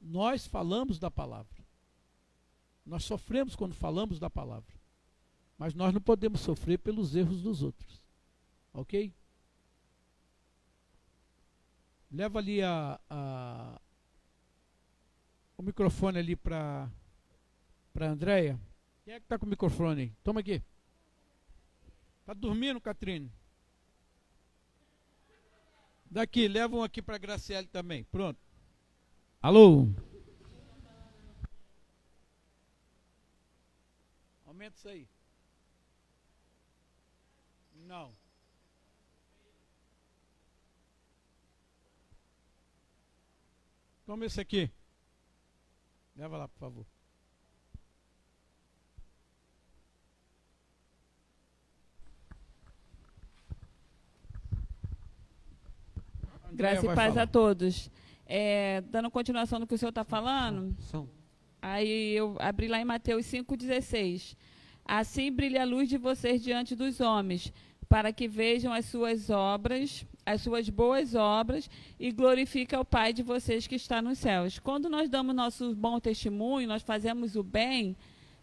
Nós falamos da palavra. Nós sofremos quando falamos da palavra. Mas nós não podemos sofrer pelos erros dos outros. Ok? Leva ali a, a o microfone ali para para Andréia. Quem é que está com o microfone aí? Toma aqui. Está dormindo, Catrine? Daqui, leva um aqui para Graciele também. Pronto. Alô? Aumenta isso aí. Não. Toma esse aqui. Leva lá, por favor. Graça e paz a todos. É, dando continuação do que o senhor está falando, Som. aí eu abri lá em Mateus 5,16. Assim brilha a luz de vocês diante dos homens, para que vejam as suas obras, as suas boas obras, e glorifique ao Pai de vocês que está nos céus. Quando nós damos nosso bom testemunho, nós fazemos o bem,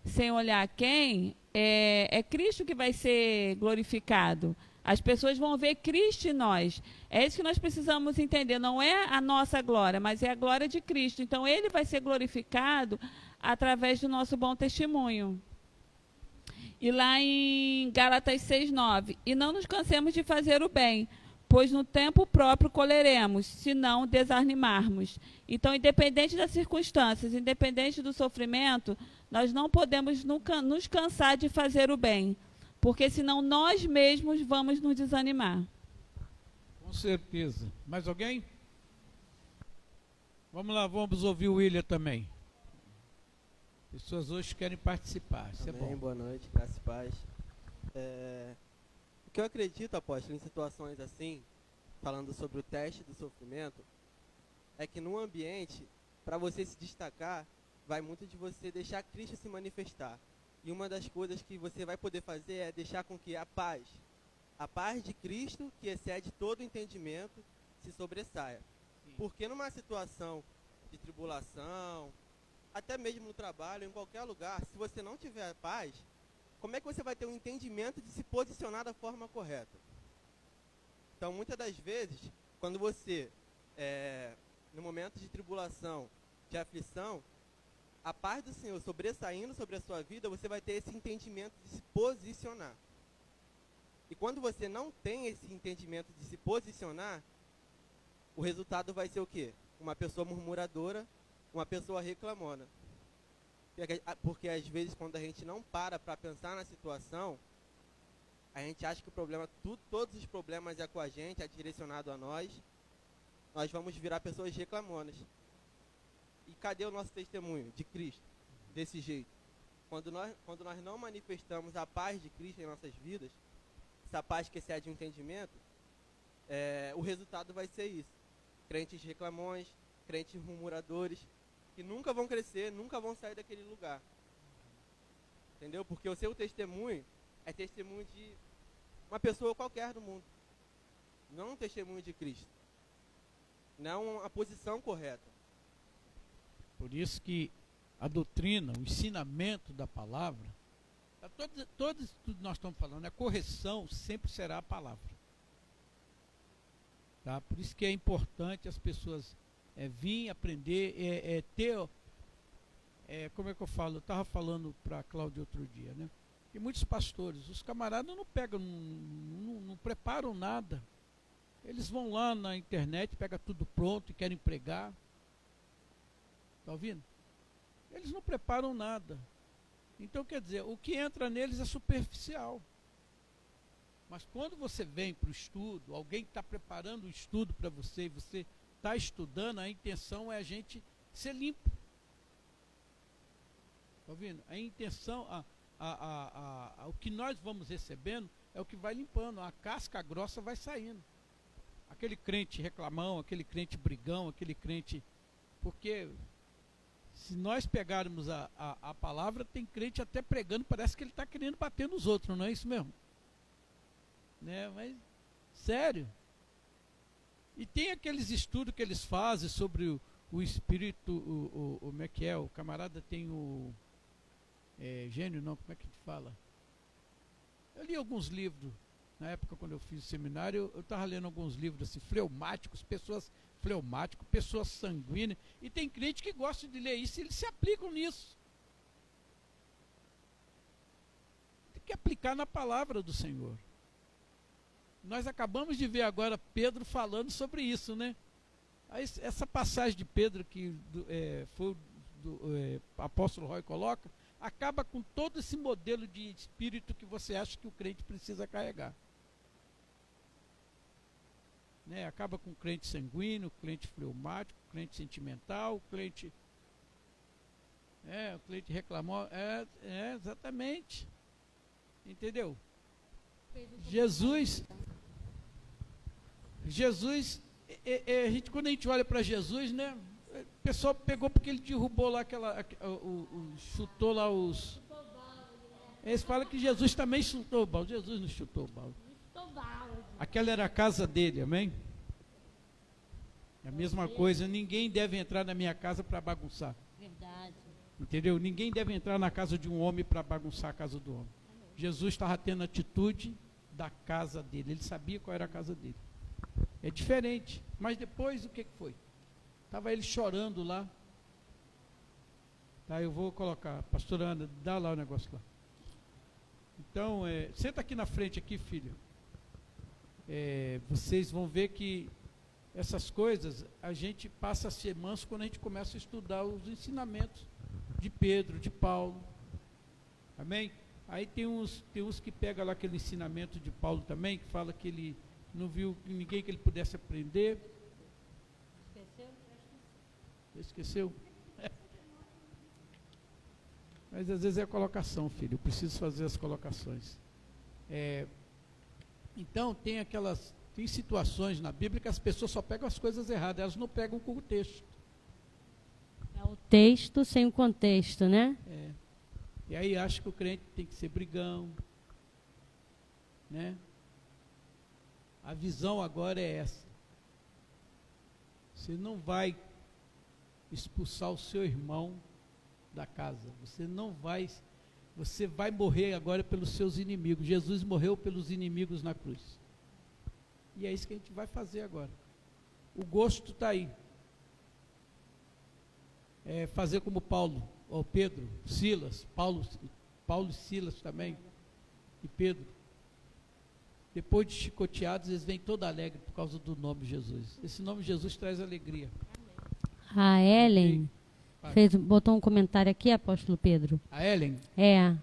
sem olhar quem, é, é Cristo que vai ser glorificado. As pessoas vão ver Cristo em nós. É isso que nós precisamos entender. Não é a nossa glória, mas é a glória de Cristo. Então, Ele vai ser glorificado através do nosso bom testemunho. E lá em Gálatas 6,9. E não nos cansemos de fazer o bem, pois no tempo próprio colheremos, se não desanimarmos. Então, independente das circunstâncias, independente do sofrimento, nós não podemos nunca nos cansar de fazer o bem porque senão nós mesmos vamos nos desanimar. Com certeza. Mais alguém? Vamos lá, vamos ouvir o William também. Pessoas hoje querem participar. Isso é Amém, é bom. Boa noite, graças e paz. É, o que eu acredito, apóstolo, em situações assim, falando sobre o teste do sofrimento, é que num ambiente, para você se destacar, vai muito de você deixar Cristo se manifestar. E uma das coisas que você vai poder fazer é deixar com que a paz, a paz de Cristo, que excede todo entendimento, se sobressaia. Sim. Porque numa situação de tribulação, até mesmo no trabalho, em qualquer lugar, se você não tiver paz, como é que você vai ter um entendimento de se posicionar da forma correta? Então, muitas das vezes, quando você, é, no momento de tribulação, de aflição, a paz do Senhor sobressaindo sobre a sua vida, você vai ter esse entendimento de se posicionar. E quando você não tem esse entendimento de se posicionar, o resultado vai ser o quê? Uma pessoa murmuradora, uma pessoa reclamona. Porque às vezes quando a gente não para para pensar na situação, a gente acha que o problema, tudo, todos os problemas é com a gente, é direcionado a nós. Nós vamos virar pessoas reclamonas. E cadê o nosso testemunho de Cristo? Desse jeito. Quando nós, quando nós não manifestamos a paz de Cristo em nossas vidas, essa paz que excede o entendimento, é, o resultado vai ser isso. Crentes reclamões, crentes murmuradores, que nunca vão crescer, nunca vão sair daquele lugar. Entendeu? Porque o seu testemunho é testemunho de uma pessoa qualquer do mundo. Não um testemunho de Cristo. Não a posição correta. Por isso que a doutrina, o ensinamento da palavra, todo, todo isso que nós estamos falando, a correção sempre será a palavra. Tá? Por isso que é importante as pessoas é, vir aprender, é, é ter. É, como é que eu falo? Eu estava falando para a Cláudia outro dia, né? E muitos pastores, os camaradas não pegam, não, não, não preparam nada. Eles vão lá na internet, pegam tudo pronto e querem pregar. Está ouvindo? Eles não preparam nada. Então, quer dizer, o que entra neles é superficial. Mas quando você vem para o estudo, alguém está preparando o estudo para você e você está estudando, a intenção é a gente ser limpo. Está ouvindo? A intenção, a, a, a, o que nós vamos recebendo é o que vai limpando. A casca grossa vai saindo. Aquele crente reclamão, aquele crente brigão, aquele crente. Porque se nós pegarmos a, a, a, palavra, tem crente até pregando, parece que ele está querendo bater nos outros, não é isso mesmo? Né? Mas, sério. E tem aqueles estudos que eles fazem sobre o, o espírito, o, o, como é que é? O camarada tem o. É, gênio, não, como é que fala? Eu li alguns livros, na época quando eu fiz o seminário, eu estava lendo alguns livros assim, fleumáticos, pessoas fleumático, pessoa sanguínea. E tem crente que gosta de ler isso e eles se aplicam nisso. Tem que aplicar na palavra do Senhor. Nós acabamos de ver agora Pedro falando sobre isso, né? Essa passagem de Pedro que é, foi do é, apóstolo Roy coloca, acaba com todo esse modelo de espírito que você acha que o crente precisa carregar né? acaba com crente sanguíneo, crente fleumático, crente sentimental, o crente. É, o cliente reclamou. É, é exatamente. Entendeu? Jesus. Jesus. É, é, a gente, quando a gente olha para Jesus, né? O pessoal pegou porque ele derrubou lá aquela. O, o, chutou lá os. Eles falam que Jesus também chutou o balde. Jesus não chutou o balde. Aquela era a casa dele, amém? É a mesma coisa, ninguém deve entrar na minha casa para bagunçar. Verdade. Entendeu? Ninguém deve entrar na casa de um homem para bagunçar a casa do homem. Jesus estava tendo atitude da casa dele, ele sabia qual era a casa dele. É diferente. Mas depois o que, foi? Estava ele chorando lá. Tá, eu vou colocar. Pastora Ana, dá lá o negócio lá. Então, é, senta aqui na frente aqui, filho. É, vocês vão ver que essas coisas a gente passa a ser manso quando a gente começa a estudar os ensinamentos de Pedro, de Paulo. Amém? Aí tem uns, tem uns que pegam lá aquele ensinamento de Paulo também, que fala que ele não viu ninguém que ele pudesse aprender. Esqueceu? Esqueceu? Mas às vezes é a colocação, filho. Eu preciso fazer as colocações. É, então tem aquelas. Tem situações na Bíblia que as pessoas só pegam as coisas erradas, elas não pegam com o texto. É o texto sem o contexto, né? É. E aí acha que o crente tem que ser brigão. Né? A visão agora é essa. Você não vai expulsar o seu irmão da casa. Você não vai, você vai morrer agora pelos seus inimigos. Jesus morreu pelos inimigos na cruz. E é isso que a gente vai fazer agora. O gosto está aí. É fazer como Paulo, ou Pedro, Silas, Paulo, Paulo e Silas também, e Pedro. Depois de chicoteados, eles vêm todo alegre por causa do nome de Jesus. Esse nome de Jesus traz alegria. A Ellen fez, botou um comentário aqui, apóstolo Pedro. A Ellen? É.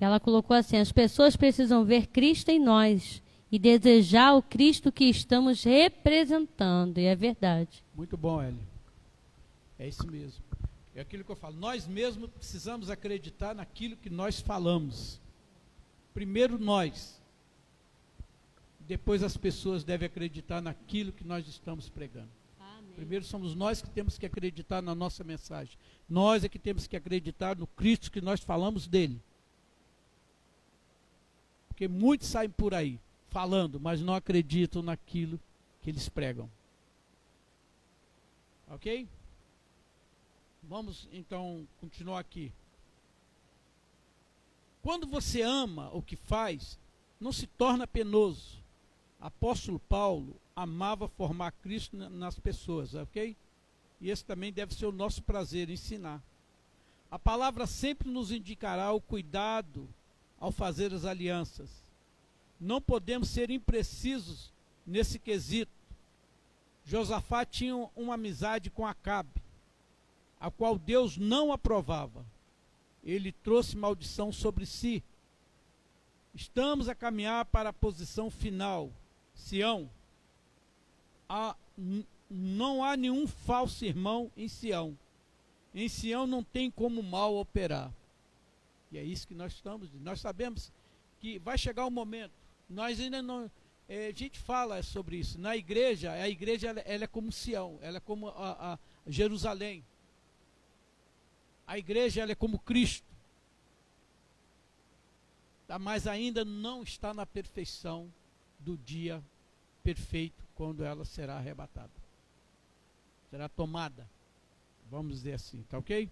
Ela colocou assim: as pessoas precisam ver Cristo em nós e desejar o Cristo que estamos representando. E é verdade. Muito bom, Ellen. É isso mesmo. É aquilo que eu falo. Nós mesmos precisamos acreditar naquilo que nós falamos. Primeiro nós. Depois as pessoas devem acreditar naquilo que nós estamos pregando. Primeiro somos nós que temos que acreditar na nossa mensagem. Nós é que temos que acreditar no Cristo que nós falamos dele. Porque muitos saem por aí falando, mas não acreditam naquilo que eles pregam. Ok? Vamos então continuar aqui. Quando você ama o que faz, não se torna penoso. Apóstolo Paulo amava formar Cristo nas pessoas, ok? E esse também deve ser o nosso prazer, ensinar. A palavra sempre nos indicará o cuidado ao fazer as alianças. Não podemos ser imprecisos nesse quesito. Josafá tinha uma amizade com Acabe, a qual Deus não aprovava. Ele trouxe maldição sobre si. Estamos a caminhar para a posição final. Sião, há, não há nenhum falso irmão em Sião. Em Sião não tem como mal operar. E é isso que nós estamos. Nós sabemos que vai chegar o um momento. Nós ainda não. É, a gente fala sobre isso. Na igreja, a igreja ela, ela é como Sião, ela é como a, a Jerusalém. A igreja ela é como Cristo. Mas ainda não está na perfeição do dia perfeito quando ela será arrebatada. Será tomada. Vamos dizer assim, tá ok?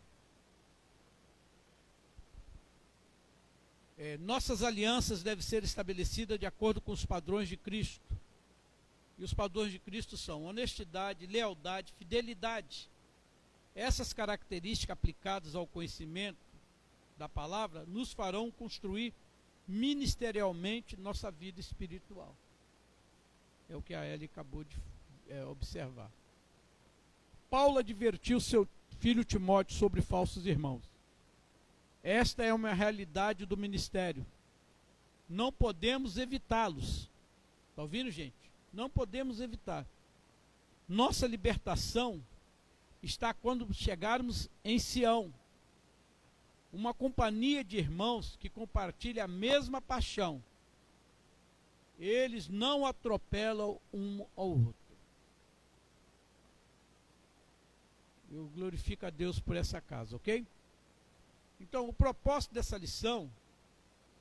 É, nossas alianças devem ser estabelecidas de acordo com os padrões de Cristo. E os padrões de Cristo são honestidade, lealdade, fidelidade. Essas características aplicadas ao conhecimento da palavra nos farão construir ministerialmente nossa vida espiritual. É o que a Ellie acabou de é, observar. Paulo advertiu seu filho Timóteo sobre falsos irmãos. Esta é uma realidade do ministério. Não podemos evitá-los. Está ouvindo, gente? Não podemos evitar. Nossa libertação está quando chegarmos em Sião. Uma companhia de irmãos que compartilha a mesma paixão. Eles não atropelam um ao outro. Eu glorifico a Deus por essa casa, ok? Então, o propósito dessa lição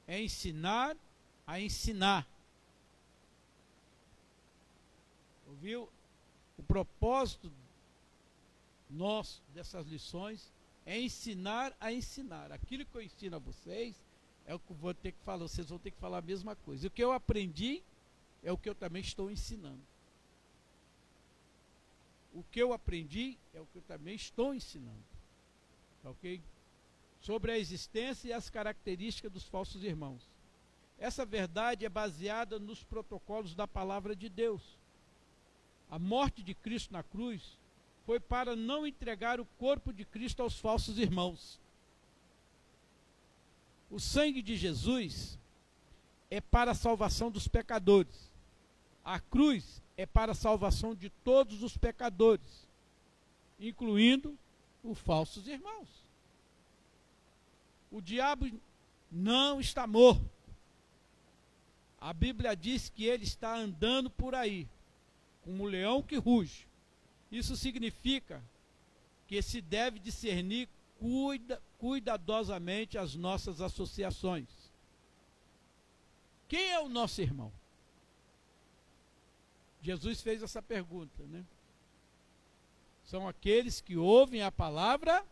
é ensinar a ensinar. Ouviu? O propósito nosso dessas lições é ensinar a ensinar. Aquilo que eu ensino a vocês é o que eu vou ter que falar, vocês vão ter que falar a mesma coisa. O que eu aprendi é o que eu também estou ensinando. O que eu aprendi é o que eu também estou ensinando. Tá ok? sobre a existência e as características dos falsos irmãos. Essa verdade é baseada nos protocolos da palavra de Deus. A morte de Cristo na cruz foi para não entregar o corpo de Cristo aos falsos irmãos. O sangue de Jesus é para a salvação dos pecadores. A cruz é para a salvação de todos os pecadores, incluindo os falsos irmãos. O diabo não está morto. A Bíblia diz que ele está andando por aí, como um leão que ruge. Isso significa que se deve discernir cuida, cuidadosamente as nossas associações. Quem é o nosso irmão? Jesus fez essa pergunta, né? São aqueles que ouvem a palavra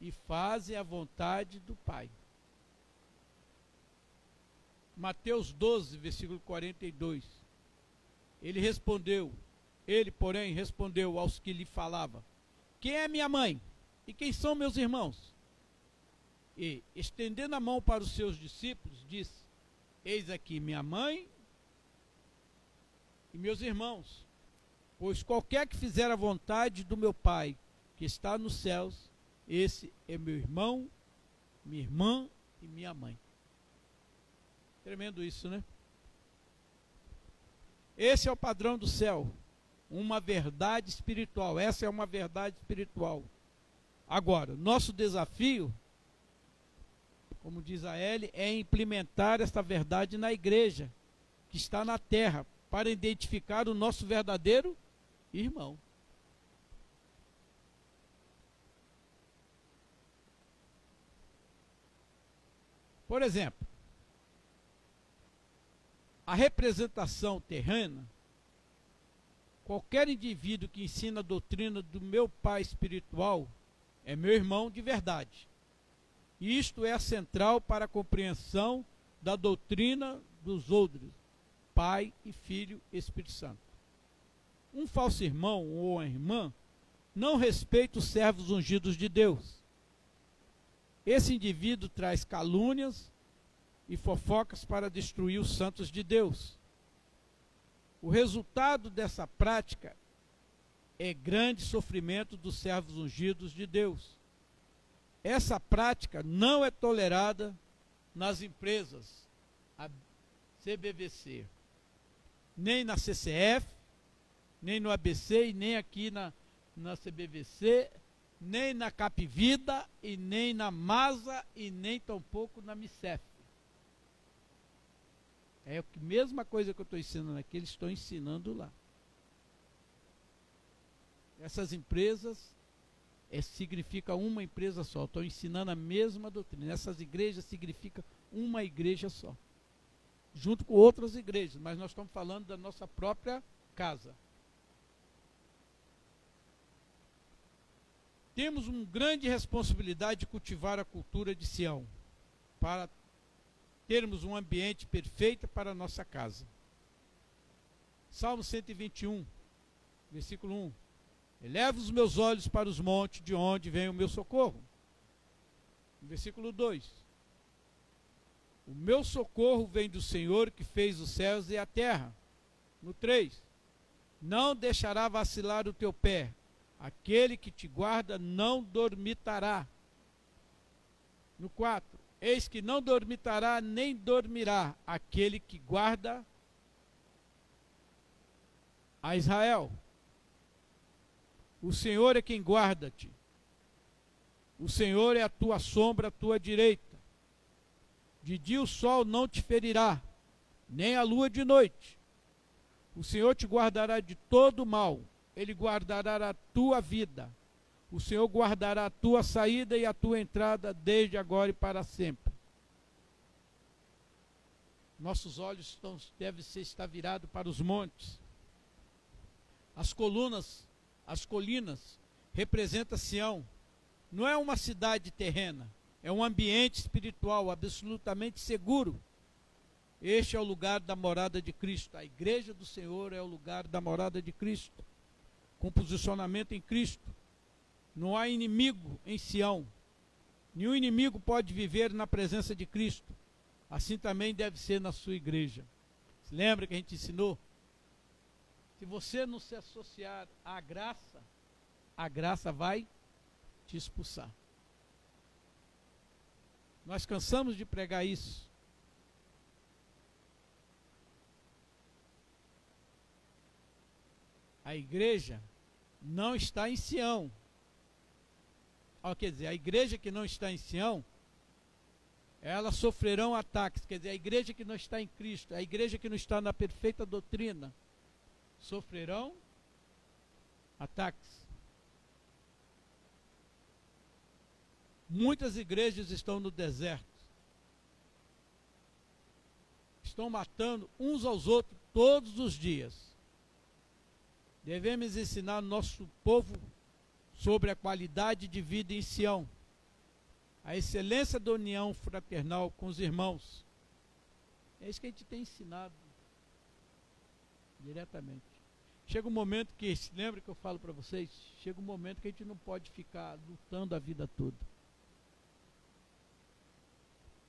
e fazem a vontade do Pai. Mateus 12, versículo 42. Ele respondeu, ele, porém, respondeu aos que lhe falava: Quem é minha mãe? E quem são meus irmãos? E, estendendo a mão para os seus discípulos, disse: Eis aqui minha mãe e meus irmãos. Pois qualquer que fizer a vontade do meu Pai, que está nos céus, esse é meu irmão, minha irmã e minha mãe. Tremendo isso, né? Esse é o padrão do céu. Uma verdade espiritual. Essa é uma verdade espiritual. Agora, nosso desafio, como diz a Ellie, é implementar esta verdade na igreja, que está na terra, para identificar o nosso verdadeiro irmão. Por exemplo, a representação terrena, qualquer indivíduo que ensina a doutrina do meu pai espiritual é meu irmão de verdade. Isto é central para a compreensão da doutrina dos outros, Pai e Filho Espírito Santo. Um falso irmão ou irmã não respeita os servos ungidos de Deus esse indivíduo traz calúnias e fofocas para destruir os santos de Deus. O resultado dessa prática é grande sofrimento dos servos ungidos de Deus. Essa prática não é tolerada nas empresas, a CBVC, nem na CCF, nem no ABC e nem aqui na, na CBVC, nem na Capivida, e nem na Masa, e nem tampouco na Micef. É a mesma coisa que eu estou ensinando aqui, eles estão ensinando lá. Essas empresas é, significa uma empresa só, estão ensinando a mesma doutrina. Essas igrejas significa uma igreja só. Junto com outras igrejas, mas nós estamos falando da nossa própria casa. Temos uma grande responsabilidade de cultivar a cultura de Sião, para termos um ambiente perfeito para a nossa casa. Salmo 121, versículo 1. Eleva os meus olhos para os montes, de onde vem o meu socorro. Versículo 2. O meu socorro vem do Senhor que fez os céus e a terra. No 3. Não deixará vacilar o teu pé, Aquele que te guarda não dormitará. No 4. Eis que não dormitará nem dormirá aquele que guarda a Israel. O Senhor é quem guarda-te. O Senhor é a tua sombra, a tua direita. De dia o sol não te ferirá, nem a lua de noite. O Senhor te guardará de todo mal, ele guardará a tua vida. O Senhor guardará a tua saída e a tua entrada desde agora e para sempre. Nossos olhos estão, devem ser estar virados para os montes. As colunas, as colinas, representam Sião. Não é uma cidade terrena, é um ambiente espiritual absolutamente seguro. Este é o lugar da morada de Cristo. A igreja do Senhor é o lugar da morada de Cristo. Com posicionamento em Cristo. Não há inimigo em Sião. Nenhum inimigo pode viver na presença de Cristo. Assim também deve ser na sua igreja. Se lembra que a gente ensinou? Se você não se associar à graça, a graça vai te expulsar. Nós cansamos de pregar isso. A igreja não está em Sião. Quer dizer, a igreja que não está em Sião elas sofrerão ataques. Quer dizer, a igreja que não está em Cristo, a igreja que não está na perfeita doutrina, sofrerão ataques. Muitas igrejas estão no deserto. Estão matando uns aos outros todos os dias. Devemos ensinar nosso povo sobre a qualidade de vida em Sião a excelência da união fraternal com os irmãos. É isso que a gente tem ensinado diretamente. Chega um momento que, lembra que eu falo para vocês? Chega um momento que a gente não pode ficar lutando a vida toda.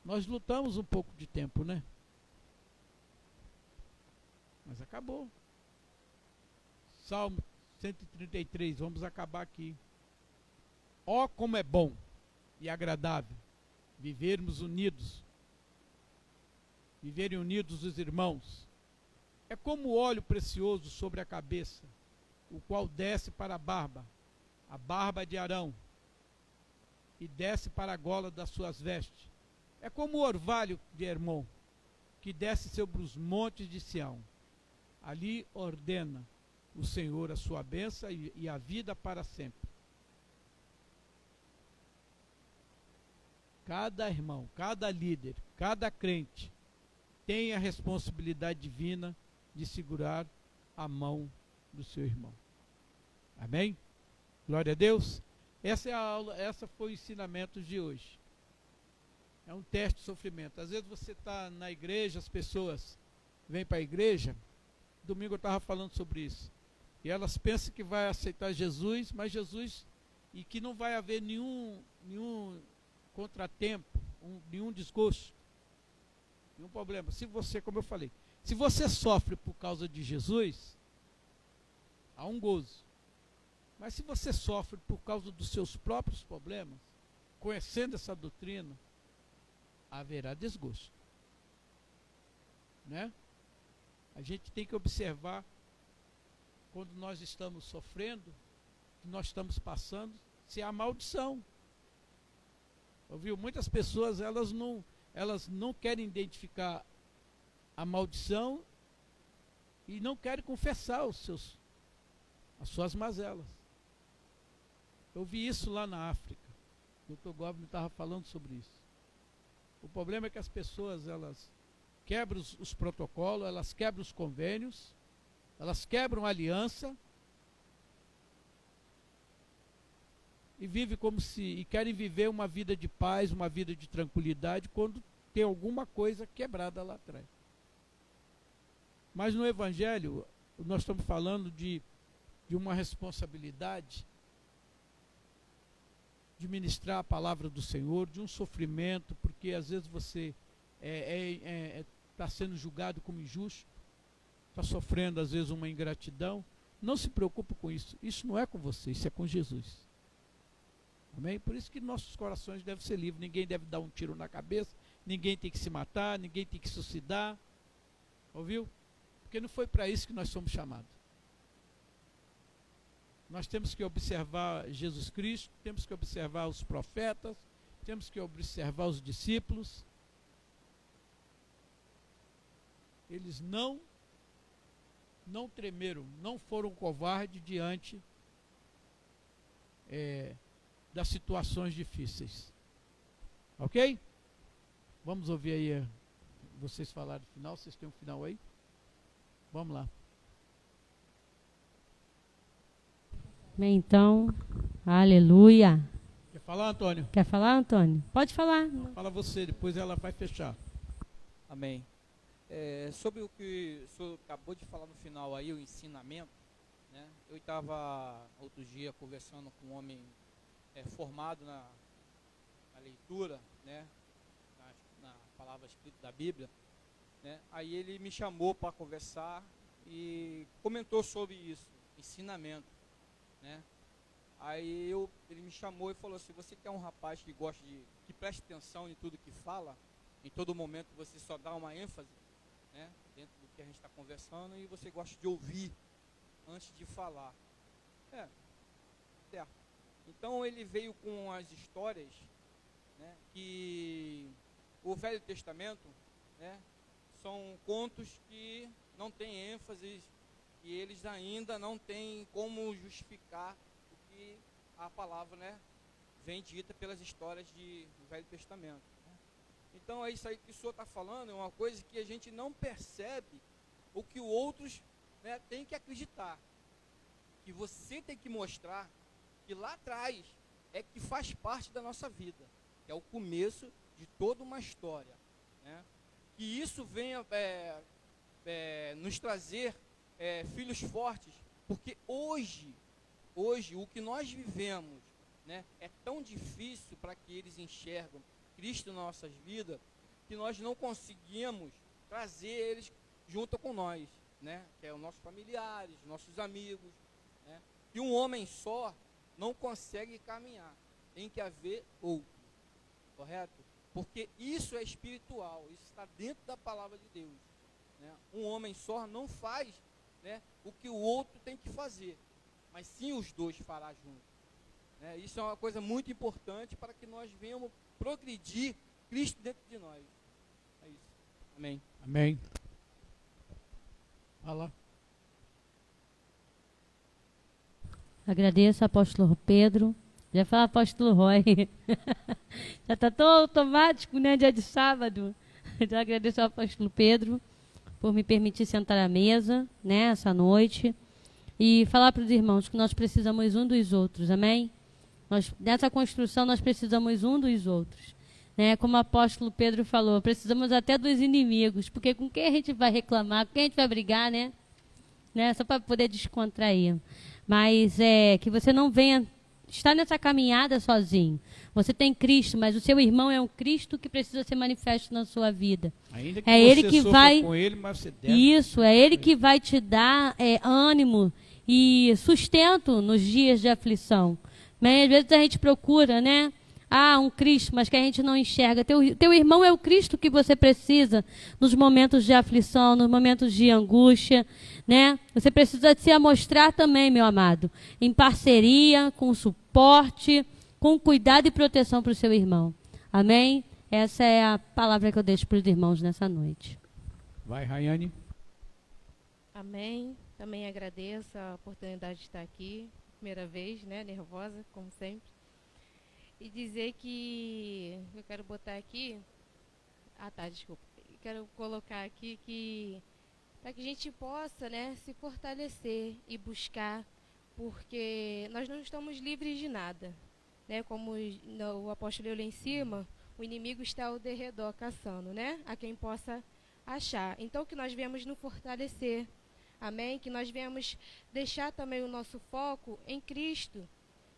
Nós lutamos um pouco de tempo, né? Mas acabou. Salmo 133, vamos acabar aqui. Ó oh, como é bom e agradável vivermos unidos, viverem unidos os irmãos. É como óleo precioso sobre a cabeça, o qual desce para a barba, a barba de Arão, e desce para a gola das suas vestes. É como o orvalho de Hermon, que desce sobre os montes de Sião. Ali ordena o Senhor a sua bênção e, e a vida para sempre. Cada irmão, cada líder, cada crente tem a responsabilidade divina de segurar a mão do seu irmão. Amém? Glória a Deus. Essa é a aula, essa foi o ensinamento de hoje. É um teste de sofrimento. Às vezes você está na igreja, as pessoas vêm para a igreja. Domingo eu estava falando sobre isso. E elas pensam que vai aceitar Jesus, mas Jesus e que não vai haver nenhum, nenhum contratempo, um, nenhum desgosto, nenhum problema. Se você, como eu falei, se você sofre por causa de Jesus, há um gozo. Mas se você sofre por causa dos seus próprios problemas, conhecendo essa doutrina, haverá desgosto. Né? A gente tem que observar quando nós estamos sofrendo, que nós estamos passando, se há maldição. Ouviu? Muitas pessoas elas não, elas não querem identificar a maldição e não querem confessar os seus, as suas mazelas. Eu vi isso lá na África. O Dr. Goblin estava falando sobre isso. O problema é que as pessoas elas quebram os, os protocolos, elas quebram os convênios, elas quebram a aliança e vive como se e querem viver uma vida de paz, uma vida de tranquilidade quando tem alguma coisa quebrada lá atrás. Mas no evangelho nós estamos falando de de uma responsabilidade de ministrar a palavra do Senhor, de um sofrimento, porque às vezes você está é, é, é, tá sendo julgado como injusto, está sofrendo às vezes uma ingratidão. Não se preocupe com isso. Isso não é com você, isso é com Jesus. Amém? Por isso que nossos corações devem ser livres. Ninguém deve dar um tiro na cabeça, ninguém tem que se matar, ninguém tem que suicidar. Ouviu? Porque não foi para isso que nós somos chamados. Nós temos que observar Jesus Cristo, temos que observar os profetas, temos que observar os discípulos. Eles não não tremeram, não foram covardes diante é, das situações difíceis. Ok? Vamos ouvir aí eh, vocês falarem do final. Vocês têm um final aí? Vamos lá. Então, aleluia. Quer falar, Antônio? Quer falar, Antônio? Pode falar. Fala você, depois ela vai fechar. Amém. É, sobre o que o senhor acabou de falar no final aí, o ensinamento, né? Eu estava outro dia conversando com um homem é, formado na, na, leitura, né? Na, na, palavra escrita da Bíblia, né? Aí ele me chamou para conversar e comentou sobre isso, ensinamento, né? Aí eu, ele me chamou e falou assim, você que é um rapaz que gosta de, que presta atenção em tudo que fala, em todo momento você só dá uma ênfase, né, dentro do que a gente está conversando e você gosta de ouvir antes de falar. É, certo. Então ele veio com as histórias né, que o Velho Testamento né, são contos que não têm ênfase e eles ainda não têm como justificar o que a palavra né, vem dita pelas histórias do Velho Testamento. Então é isso aí que o senhor está falando, é uma coisa que a gente não percebe o que os outros né, têm que acreditar. Que você tem que mostrar que lá atrás é que faz parte da nossa vida, que é o começo de toda uma história. Né? Que isso venha é, é, nos trazer é, filhos fortes, porque hoje, hoje, o que nós vivemos né, é tão difícil para que eles enxergam, Cristo em nossas vidas, que nós não conseguimos trazer eles junto com nós, né? Que é os nossos familiares, nossos amigos, né? E um homem só não consegue caminhar, tem que haver outro, correto? Porque isso é espiritual, isso está dentro da palavra de Deus. Né? Um homem só não faz né, o que o outro tem que fazer, mas sim os dois fará juntos. Né? Isso é uma coisa muito importante para que nós venhamos progredir Cristo dentro de nós. É isso. Amém. Amém. Fala. Agradeço, apóstolo Pedro. Já fala apóstolo Roy. Já está tão automático, né? Dia de sábado. Já agradeço ao apóstolo Pedro por me permitir sentar à mesa, né? Essa noite. E falar para os irmãos que nós precisamos um dos outros. Amém? Nós, nessa construção nós precisamos um dos outros. Né? Como o apóstolo Pedro falou, precisamos até dos inimigos, porque com quem a gente vai reclamar, com quem a gente vai brigar, né? né? Só para poder descontrair. Mas é que você não venha estar nessa caminhada sozinho. Você tem Cristo, mas o seu irmão é um Cristo que precisa ser manifesto na sua vida. Que é ele que vai ele, isso é ele que vai te dar é, ânimo e sustento nos dias de aflição. Mas às vezes a gente procura, né? Ah, um Cristo, mas que a gente não enxerga. Teu, teu irmão é o Cristo que você precisa nos momentos de aflição, nos momentos de angústia, né? Você precisa se amostrar também, meu amado, em parceria, com suporte, com cuidado e proteção para o seu irmão. Amém? Essa é a palavra que eu deixo para os irmãos nessa noite. Vai, Rayane. Amém. Também agradeço a oportunidade de estar aqui primeira vez, né? Nervosa, como sempre. E dizer que eu quero botar aqui. Ah tá, desculpa. Quero colocar aqui que para que a gente possa, né, se fortalecer e buscar, porque nós não estamos livres de nada, né? Como o apóstolo leu lá em cima, o inimigo está ao derredor caçando, né? A quem possa achar. Então que nós viemos nos fortalecer Amém? Que nós venhamos deixar também o nosso foco em Cristo.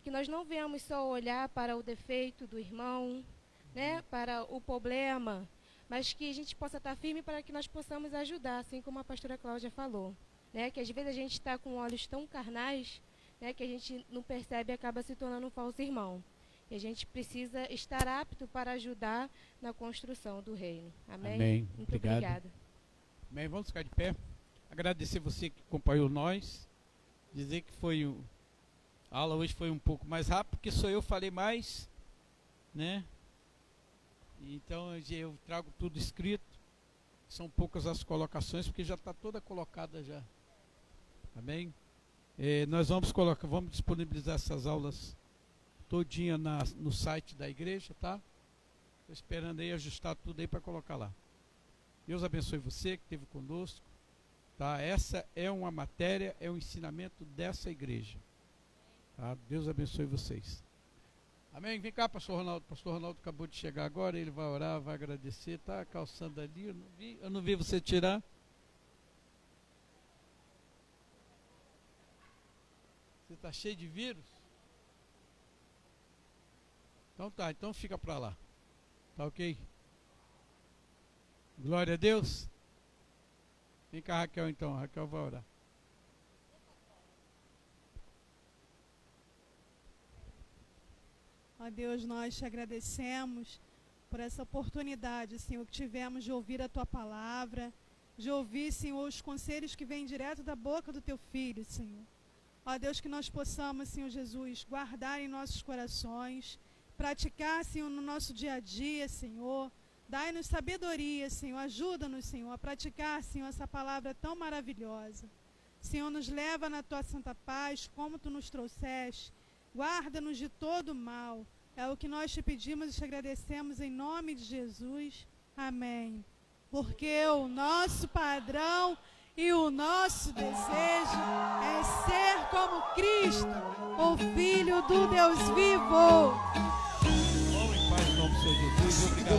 Que nós não venhamos só olhar para o defeito do irmão, né? para o problema, mas que a gente possa estar firme para que nós possamos ajudar, assim como a pastora Cláudia falou. Né? Que às vezes a gente está com olhos tão carnais né? que a gente não percebe e acaba se tornando um falso irmão. E a gente precisa estar apto para ajudar na construção do reino. Amém? Amém. Muito Obrigado. obrigada. Amém. Vamos ficar de pé. Agradecer você que acompanhou nós. Dizer que foi um, A aula hoje foi um pouco mais rápida, porque sou eu falei mais, né? Então eu trago tudo escrito. São poucas as colocações, porque já está toda colocada já. Amém? É, nós vamos colocar, vamos disponibilizar essas aulas todinha na, no site da igreja, tá? Estou esperando aí ajustar tudo aí para colocar lá. Deus abençoe você que esteve conosco. Tá? Essa é uma matéria, é um ensinamento dessa igreja. Tá? Deus abençoe vocês. Amém? Vem cá, pastor Ronaldo. Pastor Ronaldo acabou de chegar agora, ele vai orar, vai agradecer. Tá calçando ali, eu não vi, eu não vi você tirar. Você está cheio de vírus? Então tá, então fica para lá. Tá ok? Glória a Deus. Vem cá, Raquel, então. Raquel vai orar. Ó Deus, nós te agradecemos por essa oportunidade, Senhor, que tivemos de ouvir a tua palavra, de ouvir, Senhor, os conselhos que vêm direto da boca do teu filho, Senhor. Ó Deus, que nós possamos, Senhor Jesus, guardar em nossos corações, praticar, Senhor, no nosso dia a dia, Senhor. Dai-nos sabedoria, Senhor. Ajuda-nos, Senhor, a praticar, Senhor, essa palavra tão maravilhosa. Senhor, nos leva na tua santa paz, como tu nos trouxeste. Guarda-nos de todo mal. É o que nós te pedimos e te agradecemos em nome de Jesus. Amém. Porque o nosso padrão e o nosso desejo é ser como Cristo, o Filho do Deus vivo.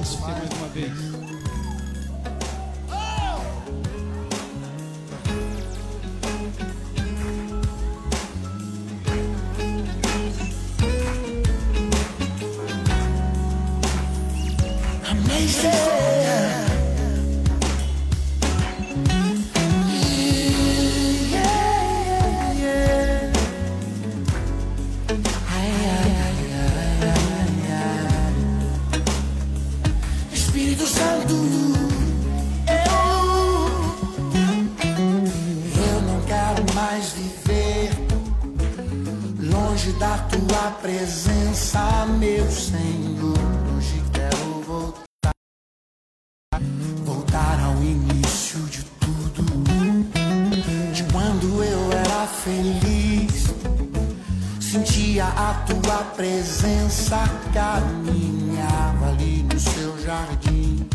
Jesus. Obrigado a você mais uma vez. presença, meu Senhor. Hoje quero voltar, voltar ao início de tudo, de quando eu era feliz. Sentia a tua presença, caminhava ali no seu jardim.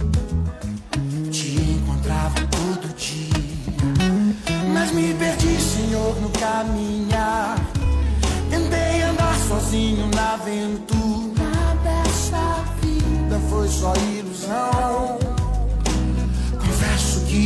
Te encontrava todo dia, mas me perdi, Senhor, no caminhar sozinho na aventura desta vida foi só ilusão. Confesso que